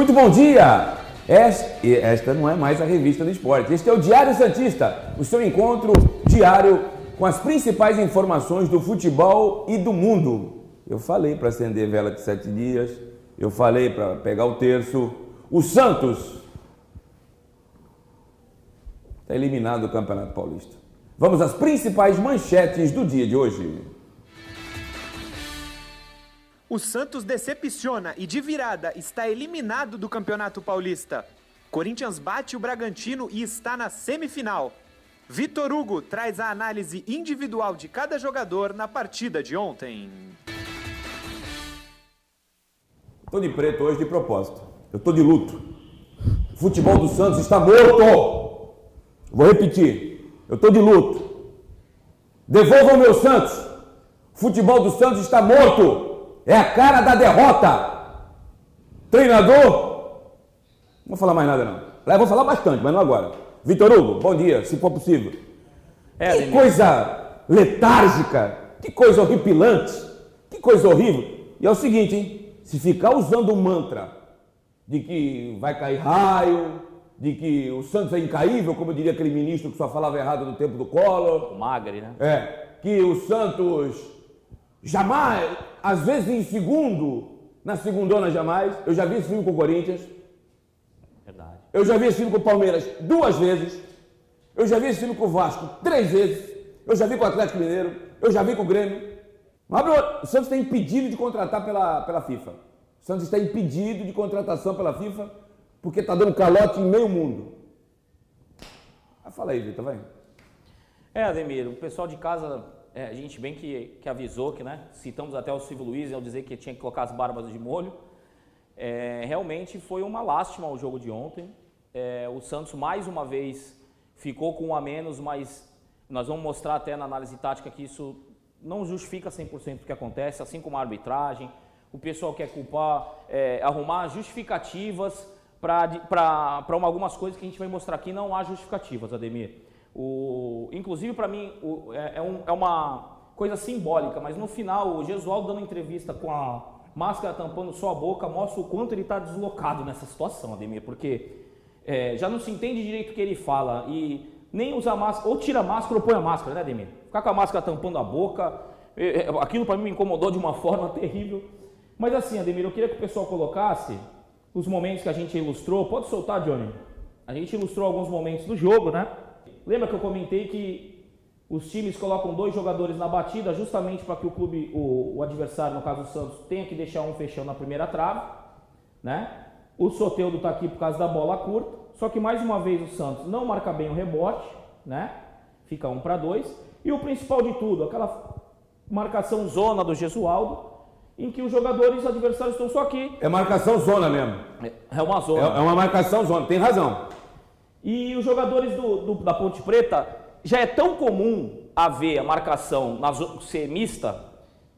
Muito bom dia! Esta, não é mais a revista do esporte. Este é o Diário Santista, o seu encontro diário com as principais informações do futebol e do mundo. Eu falei para acender vela de sete dias, eu falei para pegar o terço. O Santos está eliminado do Campeonato Paulista. Vamos às principais manchetes do dia de hoje. O Santos decepciona e de virada está eliminado do Campeonato Paulista. Corinthians bate o Bragantino e está na semifinal. Vitor Hugo traz a análise individual de cada jogador na partida de ontem. Estou de preto hoje de propósito. Eu estou de luto. O futebol do Santos está morto. Vou repetir. Eu estou de luto. Devolvam meu Santos. O futebol do Santos está morto. É a cara da derrota. Treinador. Não vou falar mais nada, não. Lá eu vou falar bastante, mas não agora. Vitor Hugo, bom dia, se for possível. É, que coisa letárgica, que coisa horripilante, que coisa horrível. E é o seguinte, hein? Se ficar usando o mantra de que vai cair raio, de que o Santos é incaível, como diria aquele ministro que só falava errado no tempo do Collor. O Magre, né? É, que o Santos jamais, às vezes em segundo, na segundona jamais. Eu já vi esse filme com o Corinthians. Verdade. Eu já vi esse filme com o Palmeiras duas vezes. Eu já vi esse filme com o Vasco três vezes. Eu já vi com o Atlético Mineiro. Eu já vi com o Grêmio. O Santos está impedido de contratar pela, pela FIFA. O Santos está impedido de contratação pela FIFA porque está dando calote em meio mundo. Ah, fala aí, Vitor, vai. É, Ademir, o pessoal de casa é, a gente bem que, que avisou que, né? Citamos até o Silvio Luiz ao dizer que tinha que colocar as barbas de molho. É, realmente foi uma lástima o jogo de ontem. É, o Santos mais uma vez ficou com um a menos, mas nós vamos mostrar até na análise tática que isso não justifica 100% o que acontece, assim como a arbitragem. O pessoal quer culpar, é, arrumar justificativas para algumas coisas que a gente vai mostrar aqui. Não há justificativas, Ademir. O, inclusive, para mim, o, é, é, um, é, uma coisa simbólica, mas no final, o Gesualdo dando entrevista com a máscara tampando só a boca mostra o quanto ele está deslocado nessa situação, Ademir, porque é, já não se entende direito o que ele fala e nem usa máscara, ou tira máscara ou põe a máscara, né, Ademir? Ficar com a máscara tampando a boca, é, é, aquilo para mim me incomodou de uma forma terrível. Mas assim, Ademir, eu queria que o pessoal colocasse os momentos que a gente ilustrou. Pode soltar, Johnny? A gente ilustrou alguns momentos do jogo, né? Lembra que eu comentei que os times colocam dois jogadores na batida justamente para que o clube, o, o, adversário, no caso o Santos, tenha que deixar um fechando na primeira trave, né? O Soteudo está aqui por causa da bola curta, só que mais uma vez o Santos não marca bem o rebote, né? Fica um para dois. E o principal de tudo, aquela marcação zona do Gesualdo, em que os jogadores adversários estão só aqui. É marcação zona mesmo. É, é uma zona. É, é uma marcação zona, tem razão. E os jogadores do, do, da Ponte Preta já é tão comum haver a marcação na ser mista,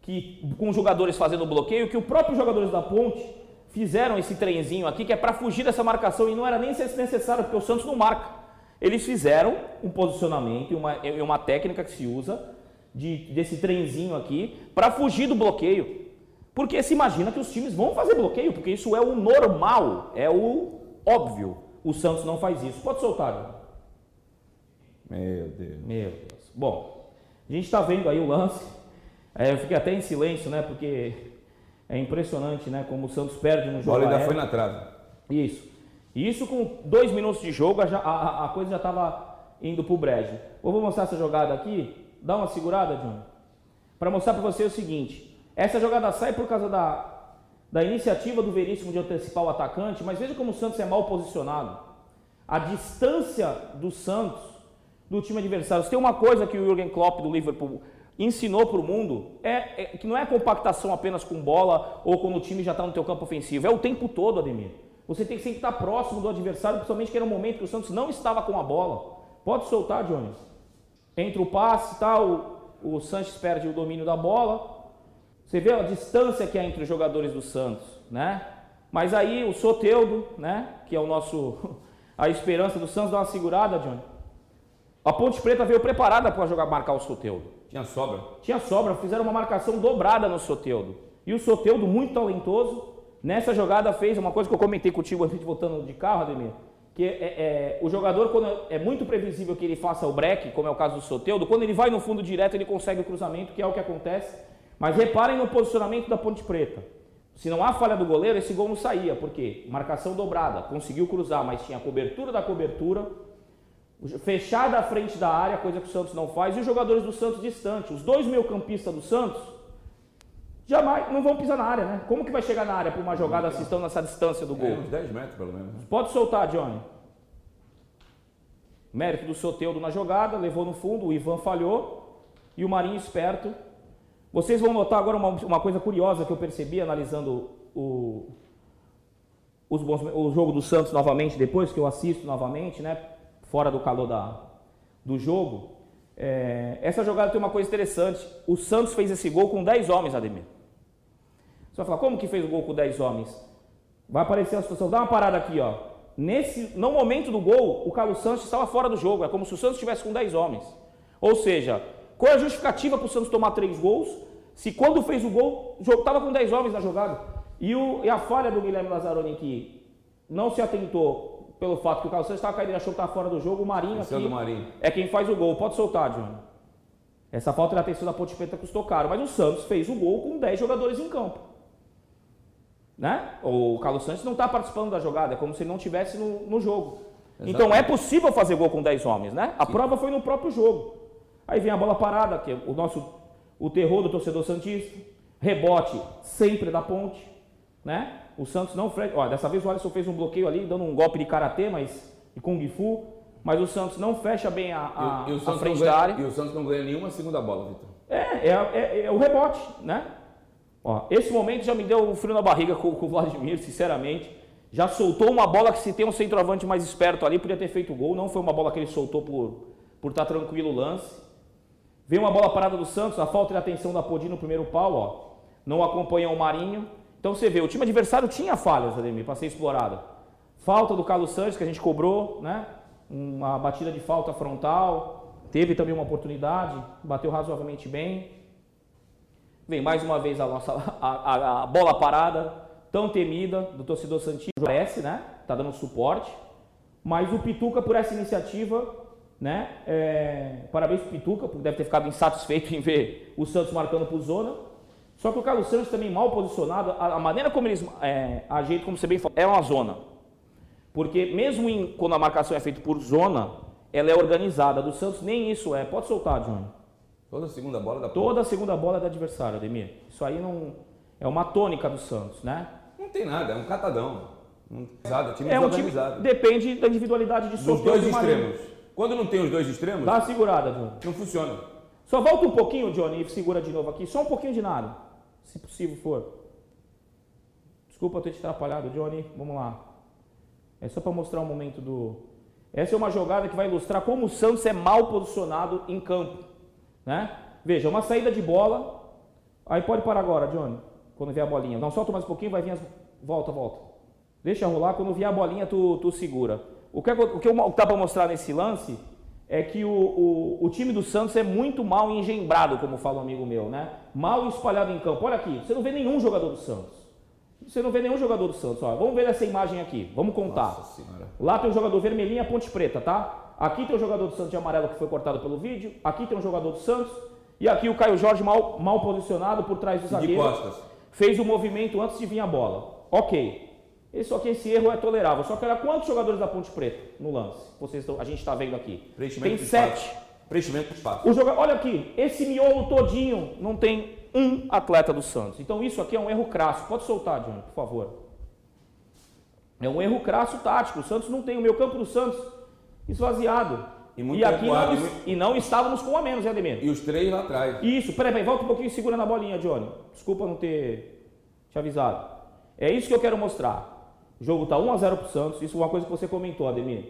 que, com os jogadores fazendo bloqueio, que os próprios jogadores da Ponte fizeram esse trenzinho aqui, que é para fugir dessa marcação, e não era nem necessário, porque o Santos não marca. Eles fizeram um posicionamento e uma, uma técnica que se usa de, desse trenzinho aqui para fugir do bloqueio. Porque se imagina que os times vão fazer bloqueio, porque isso é o normal, é o óbvio. O Santos não faz isso. Pode soltar. Meu Deus. Meu Deus. Bom, a gente está vendo aí o lance. É, eu fiquei até em silêncio, né? Porque é impressionante, né? Como o Santos perde no jogo. A bola ainda foi na trave. Isso. E isso com dois minutos de jogo, a, a, a coisa já estava indo para o brejo. Eu vou mostrar essa jogada aqui. Dá uma segurada, John. Para mostrar para você o seguinte. Essa jogada sai por causa da, da iniciativa do Veríssimo de antecipar o atacante, mas veja como o Santos é mal posicionado. A distância do Santos do time adversário. Se tem uma coisa que o Jürgen Klopp do Liverpool ensinou para o mundo, é, é, que não é compactação apenas com bola ou quando o time já está no teu campo ofensivo, é o tempo todo, Ademir. Você tem que sempre estar próximo do adversário, principalmente que era um momento que o Santos não estava com a bola. Pode soltar, Jones. Entre o passe, tá, o, o Sanches perde o domínio da bola, você vê a distância que há entre os jogadores do Santos, né? Mas aí o Soteudo, né, que é o nosso a esperança do Santos dá uma segurada, Johnny. A Ponte Preta veio preparada para jogar marcar o Soteudo. Tinha sobra. Tinha sobra, fizeram uma marcação dobrada no Soteudo. E o Soteudo muito talentoso, Nessa jogada fez uma coisa que eu comentei contigo antes de voltando de carro, Ademir, que é, é, o jogador, quando é muito previsível que ele faça o break, como é o caso do Soteudo, quando ele vai no fundo direto, ele consegue o cruzamento, que é o que acontece. Mas reparem no posicionamento da Ponte Preta. Se não há falha do goleiro, esse gol não saía. Por quê? Marcação dobrada. Conseguiu cruzar, mas tinha a cobertura da cobertura, fechada à frente da área, coisa que o Santos não faz, e os jogadores do Santos distantes. Os dois meio-campistas do Santos jamais não vão pisar na área, né? Como que vai chegar na área para uma jogada assim, estão nessa distância do gol? É, uns 10 metros pelo menos. Né? Pode soltar, Johnny. Mérito do Soteudo na jogada, levou no fundo, o Ivan falhou e o Marinho esperto. Vocês vão notar agora uma, uma coisa curiosa que eu percebi analisando o, os bons, o jogo do Santos novamente, depois que eu assisto novamente, né? Fora do calor da, do jogo. É, essa jogada tem uma coisa interessante. O Santos fez esse gol com 10 homens, Ademir. Você vai falar, como que fez o gol com 10 homens? Vai aparecer a situação. Dá uma parada aqui, ó. Nesse, no momento do gol, o Carlos Santos estava fora do jogo. É como se o Santos estivesse com 10 homens. Ou seja, qual é a justificativa para o Santos tomar 3 gols? Se quando fez o gol, estava com 10 homens na jogada. E, o, e a falha do Guilherme Lazzaroni que não se atentou pelo fato que o Carlos Santos estava caído e achou que estava fora do jogo, o Marinho Esse aqui Marinho. é quem faz o gol. Pode soltar, Johnny. Essa falta da atenção da Ponte Preta custou caro, mas o Santos fez o gol com 10 jogadores em campo. Né? O Carlos Santos não está participando da jogada, é como se ele não estivesse no, no, jogo. Exatamente. Então é possível fazer gol com 10 homens, né? A Sim. prova foi no próprio jogo. Aí vem a bola parada, que é o nosso o terror do torcedor santista, rebote sempre da ponte, né? O Santos não freia. Ó, dessa vez o Alisson fez um bloqueio ali, dando um golpe de karatê, mas de kung fu. Mas o Santos não fecha bem a, a, e, e a frente ganha, da área. E o Santos não ganha nenhuma segunda bola, Vitor. É, é, é, é, o rebote, né? Ó, esse momento já me deu um frio na barriga com, com o Vladimir, sinceramente. Já soltou uma bola que se tem um centroavante mais esperto ali, podia ter feito gol. Não foi uma bola que ele soltou por, por estar tá tranquilo o lance. Veio uma bola parada do Santos, a falta de atenção da Podi no primeiro pau, ó. Não acompanha o Marinho. Então você vê, o time adversário tinha falhas, Ademir, para ser explorada. Falta do Carlos Santos, que a gente cobrou, né? Uma batida de falta frontal. Teve também uma oportunidade, bateu razoavelmente bem. Vem mais uma vez a nossa a, a, a bola parada, tão temida do torcedor Santista. Parece, né? Tá dando suporte. Mas o Pituca, por essa iniciativa, né? É, parabéns pro Pituca, porque deve ter ficado insatisfeito em ver o Santos marcando por zona. Só que o Carlos Santos também mal posicionado, a, a maneira como eles é, ajeitam, como você bem falou, é uma zona. Porque mesmo em, quando a marcação é feita por zona, ela é organizada. Do Santos nem isso é. Pode soltar, Johnny. Toda segunda bola da Toda a segunda bola é do adversário, Ademir. Isso aí não é uma tônica do Santos, né? Não tem nada, é um catadão. Um time é um. Time, depende da individualidade de Dos dois extremos. Quando não tem os dois extremos, dá uma segurada, Johnny. Não funciona. Só volta um pouquinho, Johnny, e segura de novo aqui. Só um pouquinho de nada se possível for. Desculpa ter te atrapalhado, Johnny. Vamos lá. É só para mostrar o um momento do. Essa é uma jogada que vai ilustrar como o Santos é mal posicionado em campo. Né? Veja, uma saída de bola. Aí pode parar agora, Johnny. Quando vier a bolinha. Não, solta mais um pouquinho, vai vir as. Volta, volta. Deixa rolar. Quando vier a bolinha, tu, tu segura. O que, o que dá para mostrar nesse lance é que o, o, o, time do Santos é muito mal engembrado, como fala um amigo meu, né? Mal espalhado em campo. Olha aqui, você não vê nenhum jogador do Santos. Você não vê nenhum jogador do Santos. Ó, vamos ver essa imagem aqui, vamos contar. Lá tem um jogador vermelhinho, ponte preta, tá? Aqui tem um jogador do Santos de amarelo que foi cortado pelo vídeo. Aqui tem um jogador do Santos. E aqui o Caio Jorge mal, mal posicionado por trás do zagueiro. De costas. Fez o movimento antes de vir a bola. Ok. Só que esse erro é tolerável. Só que olha quantos jogadores da Ponte Preta no lance. Vocês estão, a gente está vendo aqui. Tem sete. Preenchimento de espaço. O joga, olha aqui, esse miolo todinho não tem um atleta do Santos. Então isso aqui é um erro crasso. Pode soltar, Johnny, por favor. É um erro crasso tático. O Santos não tem o meu campo do Santos esvaziado. E, e aqui não, e não estávamos com a menos, hein, Ademir? E os três lá atrás. Isso, peraí, peraí, volta um pouquinho e segura na bolinha, Johnny. Desculpa não ter te avisado. É isso que eu quero mostrar. O jogo está 1 a 0 para o Santos. Isso é uma coisa que você comentou, Ademir.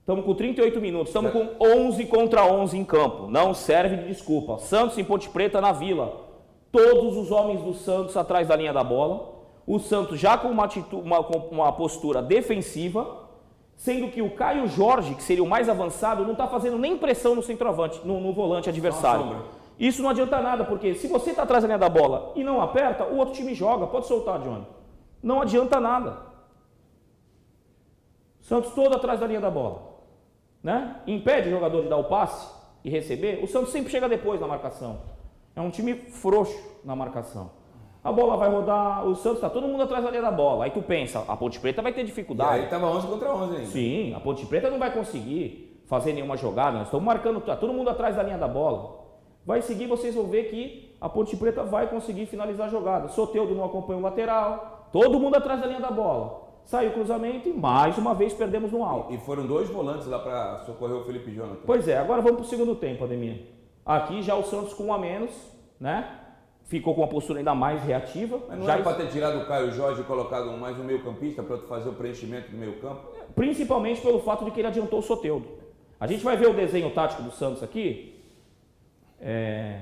Estamos com 38 minutos, estamos com 11 contra 11 em campo. Não serve de desculpa. Santos em Ponte Preta na Vila. Todos os homens do Santos atrás da linha da bola. O Santos já com uma, atitude, uma, com uma postura defensiva, sendo que o Caio Jorge, que seria o mais avançado, não está fazendo nem pressão no centroavante, no, no volante adversário. Isso não adianta nada, porque se você está atrás da linha da bola e não aperta, o outro time joga. Pode soltar, Johnny. não adianta nada. Santos todo atrás da linha da bola. Né? Impede o jogador de dar o passe e receber. O Santos sempre chega depois na marcação. É um time frouxo na marcação. A bola vai rodar, o Santos está todo mundo atrás da linha da bola. Aí tu pensa, a Ponte Preta vai ter dificuldade. E aí estava 11 contra 11 ainda. Sim, a Ponte Preta não vai conseguir fazer nenhuma jogada. Nós estamos marcando, tá todo mundo atrás da linha da bola. Vai seguir, vocês vão ver que a Ponte Preta vai conseguir finalizar a jogada. Soteudo não acompanha o lateral. Todo mundo atrás da linha da bola. Saiu o cruzamento e mais uma vez perdemos no alto. E foram dois volantes lá para socorrer o Felipe Jonathan. Pois é, agora vamos para o segundo tempo, Ademir. Aqui já o Santos com um a menos, né? Ficou com uma postura ainda mais reativa. Mas não já era para ter tirado o Caio Jorge e colocado mais um meio campista para fazer o preenchimento do meio campo? Principalmente pelo fato de que ele adiantou o Soteudo. A gente vai ver o desenho tático do Santos aqui. É...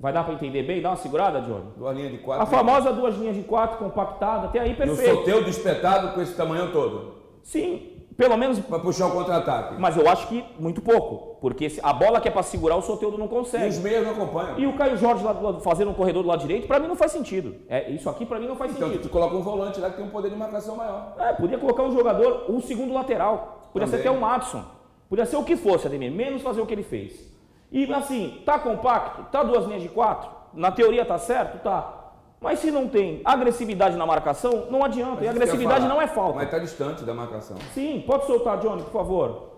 Vai dar para entender bem? Dá uma segurada, Johnny? Duas linhas de quatro. A famosa duas linhas de quatro compactada, até aí E o perfeito. Soteudo espetado com esse tamanho todo. Sim, pelo menos. Para puxar o contra-ataque. Mas eu acho que muito pouco. Porque a bola que é para segurar, o Soteudo não E os consegue. meias não acompanham. E o Caio Jorge lá do fazendo um corredor do lado direito, para mim não faz sentido. É, isso aqui para mim não faz Então sentido. tu coloca um volante lá que tem um poder de marcação maior. É, podia colocar um jogador, um segundo lateral. Podia ser até Também. o Madison. Podia ser o que fosse, Ademir, menos fazer o que ele fez. E assim, tá compacto, tá duas linhas de quatro, na teoria tá certo, tá. Mas se não tem agressividade na marcação, não adianta. Mas e agressividade não é falta. Mas tá distante da marcação. Sim, pode soltar, Johnny, por favor.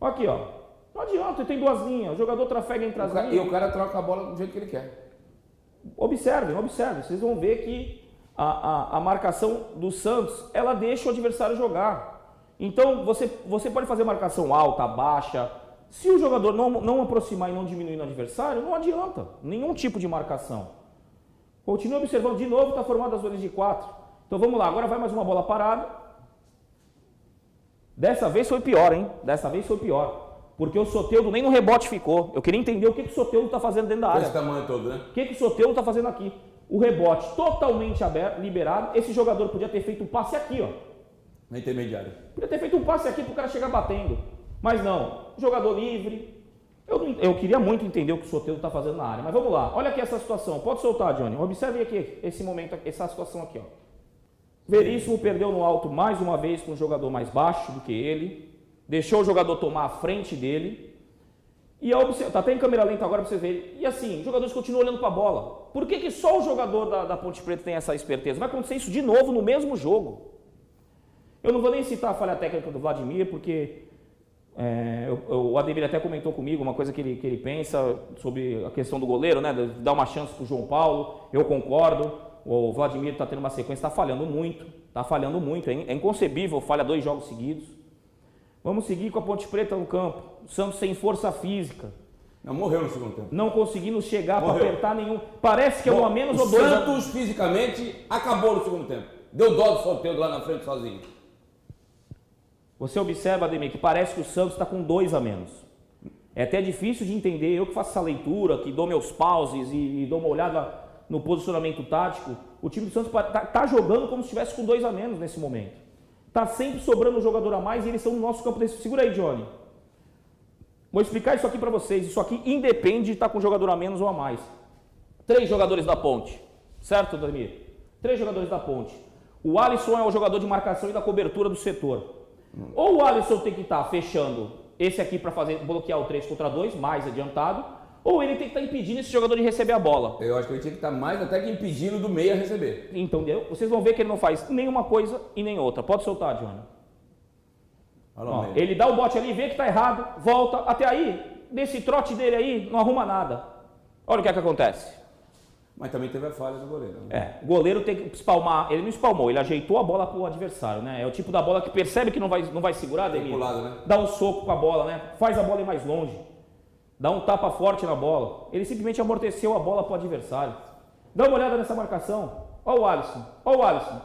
Aqui, ó. Não adianta, tem duas linhas. O jogador trafega entre as ca- E linhas. o cara troca a bola do jeito que ele quer. Observem, observem. Vocês vão ver que a, a, a marcação do Santos, ela deixa o adversário jogar. Então, você, você pode fazer marcação alta, baixa. Se o jogador não, não aproximar e não diminuir no adversário, não adianta. Nenhum tipo de marcação. Continue observando. De novo, está formado as zonas de quatro. Então, vamos lá. Agora vai mais uma bola parada. Dessa vez foi pior, hein? Dessa vez foi pior. Porque o Soteudo nem no rebote ficou. Eu queria entender o que, que o Soteudo está fazendo dentro da área. esse tamanho todo, né? O que, que o Soteudo está fazendo aqui? O rebote totalmente aberto, liberado. Esse jogador podia ter feito um passe aqui, ó. Na intermediária. Podia ter feito um passe aqui para o cara chegar batendo. Mas não. Jogador livre. Eu, eu queria muito entender o que o Soteudo está fazendo na área. Mas vamos lá. Olha aqui essa situação. Pode soltar, Johnny. Observe aqui esse momento, essa situação aqui, ó. Veríssimo perdeu no alto mais uma vez com um jogador mais baixo do que ele. Deixou o jogador tomar a frente dele. E a observa, tá até em câmera lenta agora para vocês verem. E assim, os jogadores continuam olhando para a bola. Por que, que só o jogador da, da Ponte Preta tem essa esperteza? Vai acontecer isso de novo no mesmo jogo. Eu não vou nem citar a falha técnica do Vladimir, porque é, eu- eu- o Ademir até comentou comigo uma coisa que ele, que ele pensa sobre a questão do goleiro, né? Dar uma chance para o João Paulo. Eu concordo. O Vladimir está tendo uma sequência, está falhando muito. Está falhando muito. É in- é inconcebível, falha dois jogos seguidos. Vamos seguir com a Ponte Preta no campo. O Santos sem força física. Não, morreu no segundo tempo. Não conseguindo chegar para apertar nenhum. Parece que é um a menos o ou dois. Santos fisicamente acabou no segundo tempo. Deu dó do Soteudo lá na frente sozinho. Você observa, Ademir, que parece que o Santos está com dois a menos. É até difícil de entender. Eu que faço essa leitura, que dou meus pauses e, e dou uma olhada no posicionamento tático. O time do Santos está jogando como se estivesse com dois a menos nesse momento. Está sempre sobrando um jogador a mais e eles estão no nosso campo desse. Segura aí, Johnny. Vou explicar isso aqui para vocês. Isso aqui independe de estar com um jogador a menos ou a mais. Três jogadores da ponte. Certo, Ademir? Três jogadores da ponte. O Alisson é o jogador de marcação e da cobertura do setor. Ou o Alisson tem que estar fechando esse aqui para fazer bloquear o 3 contra 2, mais adiantado, ou ele tem que estar impedindo esse jogador de receber a bola. Eu acho que ele tinha que estar mais até que impedindo do meia receber. Então, vocês vão ver que ele não faz nenhuma coisa e nem outra. Pode soltar, Johnny. Ó, ele dá o bote ali, vê que está errado, volta. Até aí, nesse trote dele aí, não arruma nada. Olha o que é que acontece. Mas também teve a falha do goleiro. né? É, o goleiro tem que espalmar. Ele não espalmou, ele ajeitou a bola pro adversário, né? É o tipo da bola que percebe que não vai, não vai segurar, lado, né? Dá um soco com a bola, né? Faz a bola ir mais longe. Dá um tapa forte na bola. Ele simplesmente amorteceu a bola pro adversário. Dá uma olhada nessa marcação. Olha o Alisson. Olha o Alisson.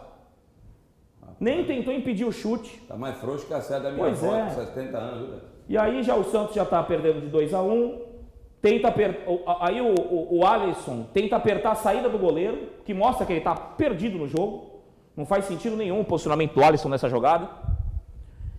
Nem tentou impedir o chute. Tá mais frouxo que a série da minha Pois avó, é. com 70 anos, viu, velho? E aí já o Santos já está perdendo de 2 a 1 um, Tenta Aí o, o, o Alisson tenta apertar a saída do goleiro, que mostra que ele está perdido no jogo. Não faz sentido nenhum o posicionamento do Alisson nessa jogada.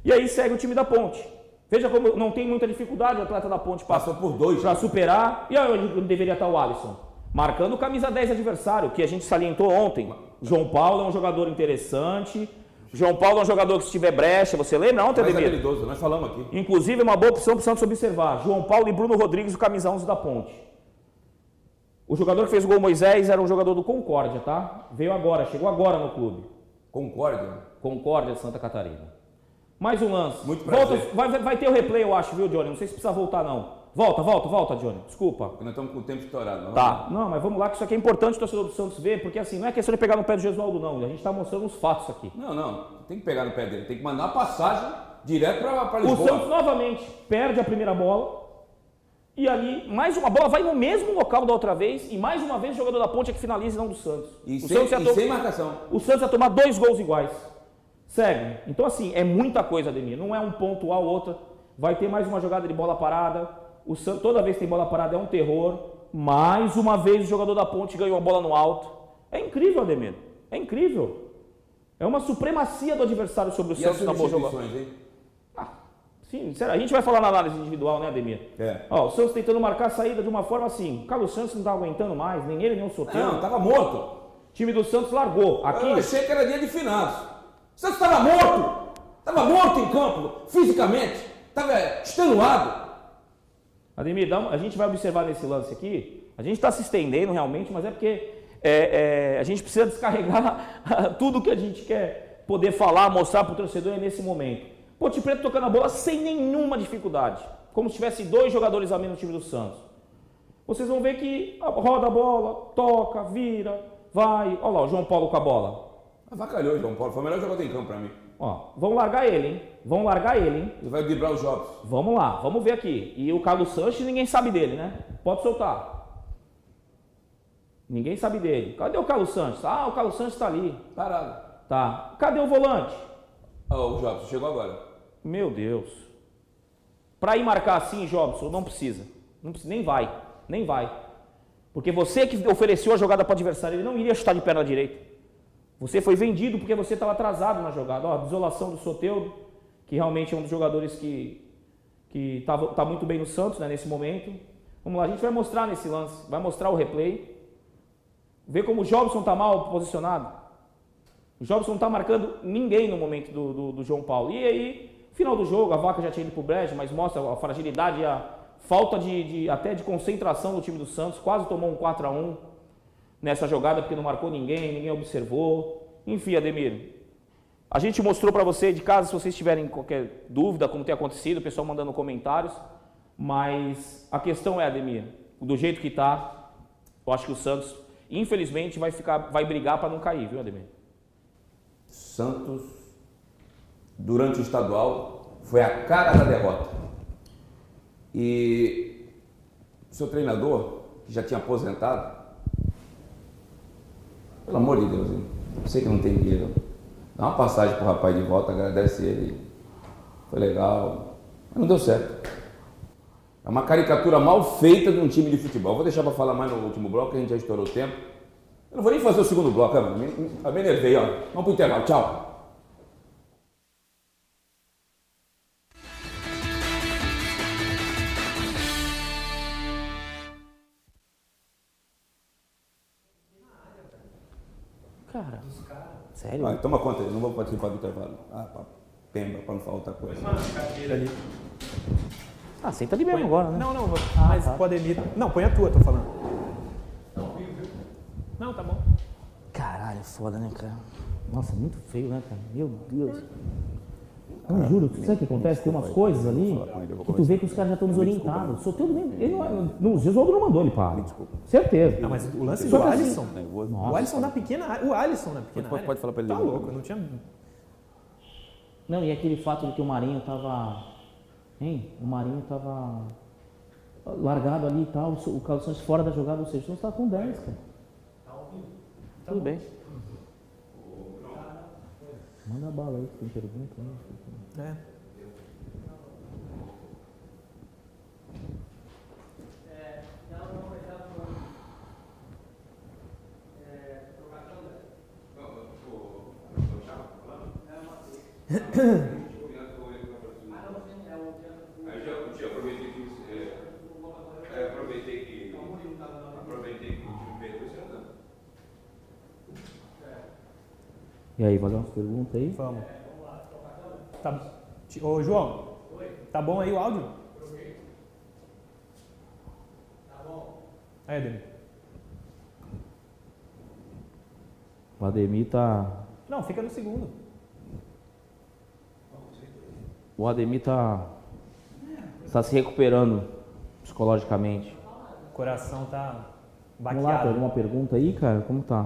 E aí segue o time da ponte. Veja como não tem muita dificuldade o atleta da ponte Passou por dois. para superar. E aí onde deveria estar o Alisson? Marcando camisa 10 adversário, que a gente salientou ontem. João Paulo é um jogador interessante. João Paulo é um jogador que se tiver brecha, você lembra ontem, Ademir? habilidoso, nós falamos aqui. Inclusive, é uma boa opção para o Santos observar. João Paulo e Bruno Rodrigues, o camisa 11 da Ponte. O jogador que fez o gol Moisés era um jogador do Concórdia, tá? Veio agora, chegou agora no clube. Concórdia. Concórdia de Santa Catarina. Mais um lance. Muito volta, prazer. vai, vai- vai ter o replay, eu acho, viu, Johnny? Não sei se precisa voltar, não. Volta, volta, volta, Johnny. Desculpa. Nós estamos com o tempo estourado. não? Tá. Não, mas vamos lá, que isso aqui é importante o torcedor do Santos ver, porque assim, não é questão de pegar no pé do Gesualdo, não. A gente está mostrando os fatos aqui. Não, não. Tem que pegar no pé dele. Tem que mandar a passagem direto para O Lisboa. Santos novamente perde a primeira bola. E ali, mais uma bola vai no mesmo local da outra vez. E mais uma vez o jogador da ponte é que finaliza e não do Santos. E, o, sem, Santos e to- sem marcação. o Santos ia tomar dois gols iguais. Segue. Então, assim, é muita coisa, Ademir. Não é um pontual outra. Vai ter mais uma jogada de bola parada. O Santos, toda vez que tem bola parada é um terror. Mais uma vez o jogador da ponte ganhou a bola no alto. É incrível, Ademir. É incrível. É uma supremacia do adversário sobre o E Santos na boa jogada. hein? Sim, sério, a gente vai falar na análise individual, né, Ademir? É. Ó, o Santos tentando marcar a saída de uma forma assim. O Carlos Santos não tá aguentando mais, nem ele, nem o Soteldo. Não, estava morto. O time do Santos largou. Aqui, Eu achei que era dia de finados. Você estava morto. Estava morto em campo, fisicamente. Estava extenuado. Ademir, uma- a gente vai observar nesse lance aqui. A gente está se estendendo realmente, mas é porque é, é, a gente precisa descarregar tudo que a gente quer poder falar, mostrar para o torcedor nesse momento. Ponte Preta tocando a bola sem nenhuma dificuldade. Como se tivesse dois jogadores a menos no time do Santos. Vocês vão ver que roda a bola, toca, vira, vai. Olha lá, o João Paulo com a bola. Avacalhou, João Paulo. Foi o melhor jogador em campo para mim. Ó, vão largar ele, hein? Vão largar ele, hein? Ele vai driblar os jogos. Vamos lá, vamos ver aqui. E o Carlos Sanches, ninguém sabe dele, né? Pode soltar. Ninguém sabe dele. Cadê o Carlos Sanches? Ah, o Carlos Sanches está ali. Parado. Tá. Cadê o volante? Ó, o Jobson chegou agora. Meu Deus. Para ir marcar assim, Jobson, não precisa. Não precisa, nem vai. Nem vai. Porque você que ofereceu a jogada para o adversário, ele não iria chutar de perna direita. Você foi vendido porque você estava atrasado na jogada. Ó, a desolação do Soteudo, que realmente é um dos jogadores que que está tá muito bem no Santos né, nesse momento. Vamos lá, a gente vai mostrar nesse lance, vai mostrar o replay. Ver como o Jobson está mal posicionado. O Jobson não está marcando ninguém no momento do, do, do João Paulo. E aí, final do jogo, a vaca já tinha ido para o brejo, mas mostra a fragilidade a falta de, de- até de concentração do time do Santos. Quase tomou um 4 a 1 nessa jogada porque não marcou ninguém, ninguém observou. Enfim, Ademir, a gente mostrou para você de casa, se vocês tiverem qualquer dúvida como tem acontecido, o pessoal mandando comentários. Mas a questão é, Ademir, do jeito que está, eu acho que o Santos, infelizmente, vai ficar, vai brigar para não cair, viu, Ademir? Santos, durante o estadual, foi a cara da derrota. E o seu treinador, que já tinha aposentado, pelo amor de Deus, hein? eu sei que não tem dinheiro. Dá uma passagem pro rapaz de volta, agradece ele. Foi legal. Mas não deu certo. É uma caricatura mal feita de um time de futebol. Eu vou deixar para falar mais no último bloco, a gente já estourou o tempo. Eu não vou nem fazer o segundo bloco, cara. Me, me, me enervei, ó. Vamos pro intervalo. Tchau. Sério? Vai, toma conta aí, não vou participar do intervalo. Ah, pra pemba, para não falar outra coisa. Ali. Ah, senta ali mesmo agora, né? Não, não, vou- Ah, mas tá. pode Ademir. Não, põe a tua, tô falando. Não, tá bom. Caralho, foda, né, cara? Nossa, muito feio, né, cara? Meu Deus. Não, juro, sabe o que acontece? Tem umas coisas ali que tu vê que os caras já estão desorientados. Sou teu nem. Ele não, não, o Gesualdo não mandou ele parar. Certeza. Não, mas o lance do assim- Alisson. Nossa, o Alisson na pequena área. O Alisson na pequena Pode- área. pode falar pra ele Tá louco, não tinha. Não, e aquele fato de que o Marinho tava. Hein? O Marinho tava largado ali e tal, o Carlos Santos fora da jogada, ou seja, o Santos tava com 10, cara. Tudo bem. Manda bala aí, tem pergunta. Né? É. Não. E aí, fazer umas perguntas aí? Vamos. Tá, ô, João. Tá bom aí o áudio? Tá bom. Aí, Ademir. O Ademir tá. Não, fica no segundo. O Ademir tá. Tá se recuperando psicologicamente. O coração tá Vamos lá, tem baqueado. alguma pergunta aí, cara? Como tá?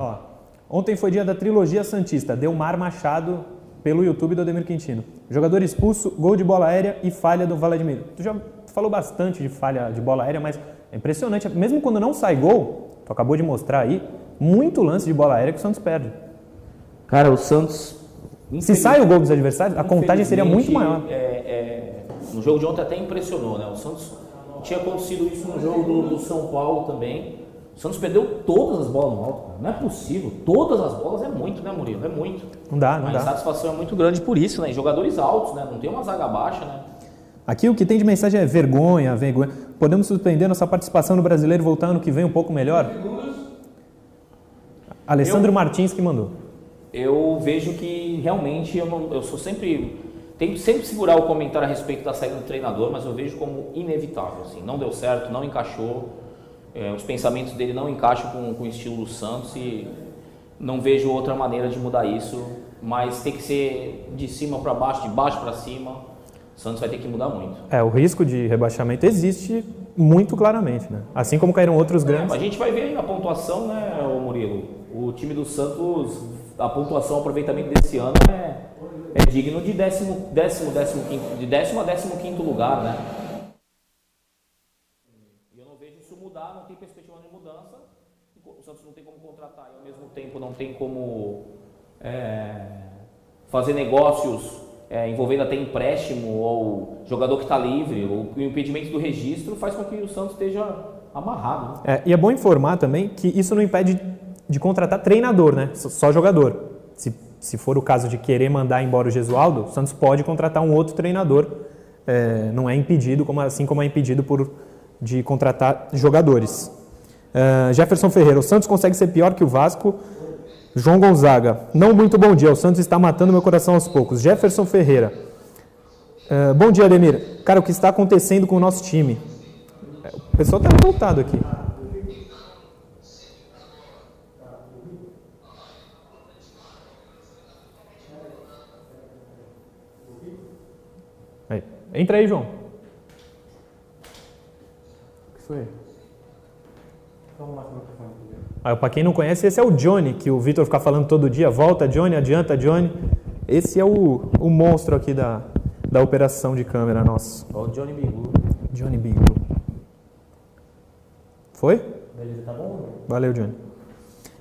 Ó, ontem foi dia da trilogia Santista. Delmar Machado pelo YouTube do Ademir Quintino. Jogador expulso, gol de bola aérea e falha do Vladimir. Tu já falou bastante de falha de bola aérea, mas é impressionante. Mesmo quando não sai gol, tu acabou de mostrar aí, muito lance de bola aérea que o Santos perde. Cara, o Santos. Se sai o gol dos adversários, a contagem seria muito maior. É, é, no jogo de ontem até impressionou, né? O Santos tinha acontecido isso no jogo do, do São Paulo também. O Santos perdeu todas as bolas no alto, cara. Não é possível. Todas as bolas é muito, né, Murilo? É muito. Não dá, não A dá. insatisfação é muito grande por isso, né? Jogadores altos, né? Não tem uma zaga baixa, né? Aqui o que tem de mensagem é vergonha, vergonha. Podemos suspender nossa participação no brasileiro voltar ano que vem um pouco melhor? Alessandro Martins que mandou. Eu vejo que realmente eu, não, eu sou sempre. Tento sempre segurar o comentário a respeito da saída do treinador, mas eu vejo como inevitável. Assim, não deu certo, não encaixou. É, os pensamentos dele não encaixam com, com o estilo do Santos e não vejo outra maneira de mudar isso. Mas tem que ser de cima para baixo, de baixo para cima. O Santos vai ter que mudar muito. É, o risco de rebaixamento existe muito claramente, né? Assim como caíram outros É, grandes. a gente vai ver a pontuação, né, Murilo? O time do Santos, a pontuação, o aproveitamento desse ano é, é digno de décimo, décimo, décimo quinto, de décimo a décimo quinto lugar, né? E eu não vejo isso mudar, não tem perspectiva de mudança. O Santos não tem como contratar e ao mesmo tempo não tem como é, fazer negócios é, envolvendo até empréstimo ou jogador que está livre, o impedimento do registro faz com que o Santos esteja amarrado. Né? É, e é bom informar também que isso não impede de contratar treinador, né? Só- Só jogador. Se, se for o caso de querer mandar embora o Gesualdo, o Santos pode contratar um outro treinador. É, não é impedido, como, assim como é impedido por, de contratar jogadores. É, Jefferson Ferreira, o Santos consegue ser pior que o Vasco. João Gonzaga, não muito bom dia. O Santos está matando meu coração aos poucos. Jefferson Ferreira, é, bom dia, Ademir. Cara, o que está acontecendo com o nosso time? É, O pessoal está revoltado aqui. Entra aí, João. O que foi? Ah, para quem não conhece, esse é o Johnny, que o Vitor fica falando todo dia. Volta, Johnny, adianta, Johnny. Esse é o, o monstro aqui da, da operação de câmera nosso. Ó, o Johnny Bigu. Johnny Bigu. Foi? Beleza, tá bom? Valeu, Johnny.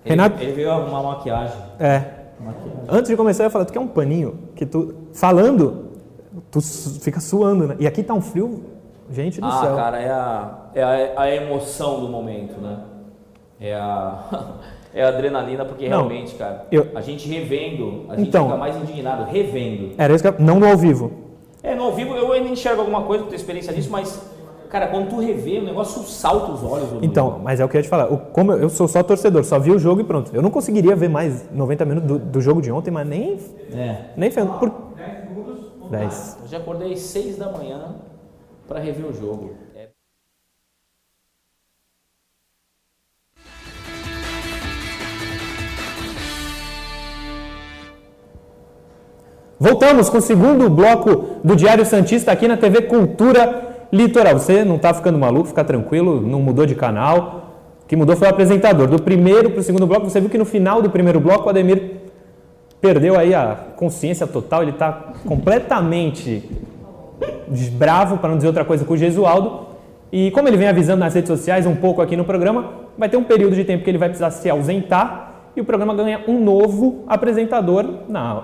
Ele, Renato, ele veio arrumar maquiagem. é. maquiagem. Antes de começar, eu ia falar, tu quer um paninho que tu, falando, tu fica suando, né? E aqui tá um frio, gente do Ah, céu. cara, é a, é a, a emoção do momento, né? É a, é a adrenalina, porque Não, realmente, cara, eu- a gente revendo, a gente Então. fica mais indignado, revendo. Era isso que eu, não no ao vivo. É, no ao vivo eu ainda enxergo alguma coisa, tenho experiência nisso, mas, cara, quando tu revê, o negócio salta os olhos. Então, mas é o que eu ia te falar. O- como eu, eu sou só torcedor, só vi o jogo e pronto. Eu não conseguiria ver mais 90 minutos do, do jogo de ontem, mas nem É. nem ferrando. Por... 10. Eu já acordei às 6 da manhã pra rever o jogo. É. Voltamos com o segundo bloco do Diário Santista aqui na TV Cultura Litoral. Você não está ficando maluco, fica tranquilo, não mudou de canal. O que mudou foi o apresentador. Do primeiro para o segundo bloco, você viu que no final do primeiro bloco o Ademir perdeu aí a consciência total, ele está completamente bravo, para não dizer outra coisa, com o Gesualdo. E como ele vem avisando nas redes sociais, um pouco aqui no programa, vai ter um período de tempo que ele vai precisar se ausentar e o programa ganha um novo apresentador na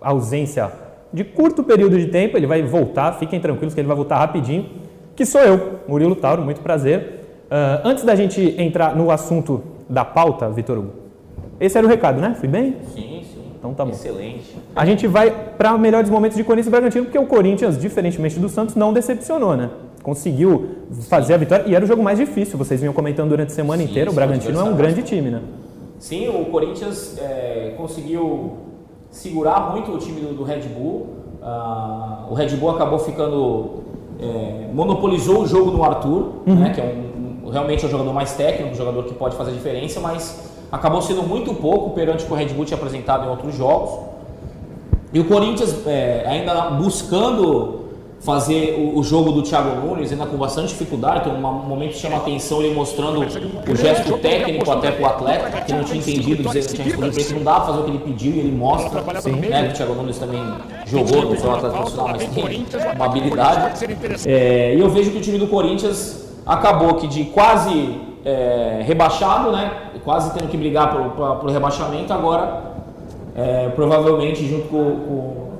ausência de curto período de tempo. Ele vai voltar, fiquem tranquilos que ele vai voltar rapidinho, que sou eu, Murilo Tauro, muito prazer. Ah, antes da gente entrar no assunto da pauta, Vitor Hugo, esse era o recado, né? Fui bem? Sim. Então tá bom. Excelente. A gente vai para melhores momentos de Corinthians e Bragantino, porque o Corinthians, diferentemente do Santos, não decepcionou, né? Conseguiu fazer a vitória e era o jogo mais difícil. Vocês vinham comentando durante a semana Sim, inteira. O sim, Bragantino é um grande time, né? Sim, o Corinthians é, conseguiu segurar muito o time do, do Red Bull. Ah, o Red Bull acabou ficando. é, monopolizou o jogo no Arthur, né, que é um, um- realmente é um jogador mais técnico, um jogador que pode fazer a diferença, mas acabou sendo muito pouco perante o que o Red Bull tinha apresentado em outros jogos. E o Corinthians é, ainda buscando fazer o, o jogo do Thiago Nunes, ainda com bastante dificuldade, tem um momento que chama atenção ele mostrando o gesto técnico até pro atleta, que não tinha entendido, dizer, não tinha respondido pra ele, que não dava fazer o que ele pediu e ele mostra, né, que o Thiago Nunes também jogou, não foi um atleta profissional, mas tem uma habilidade. É, e eu vejo que o time do Corinthians acabou que de quase é, rebaixado, né, quase tendo que brigar pelo, pra- pelo rebaixamento, agora é, provavelmente junto com, o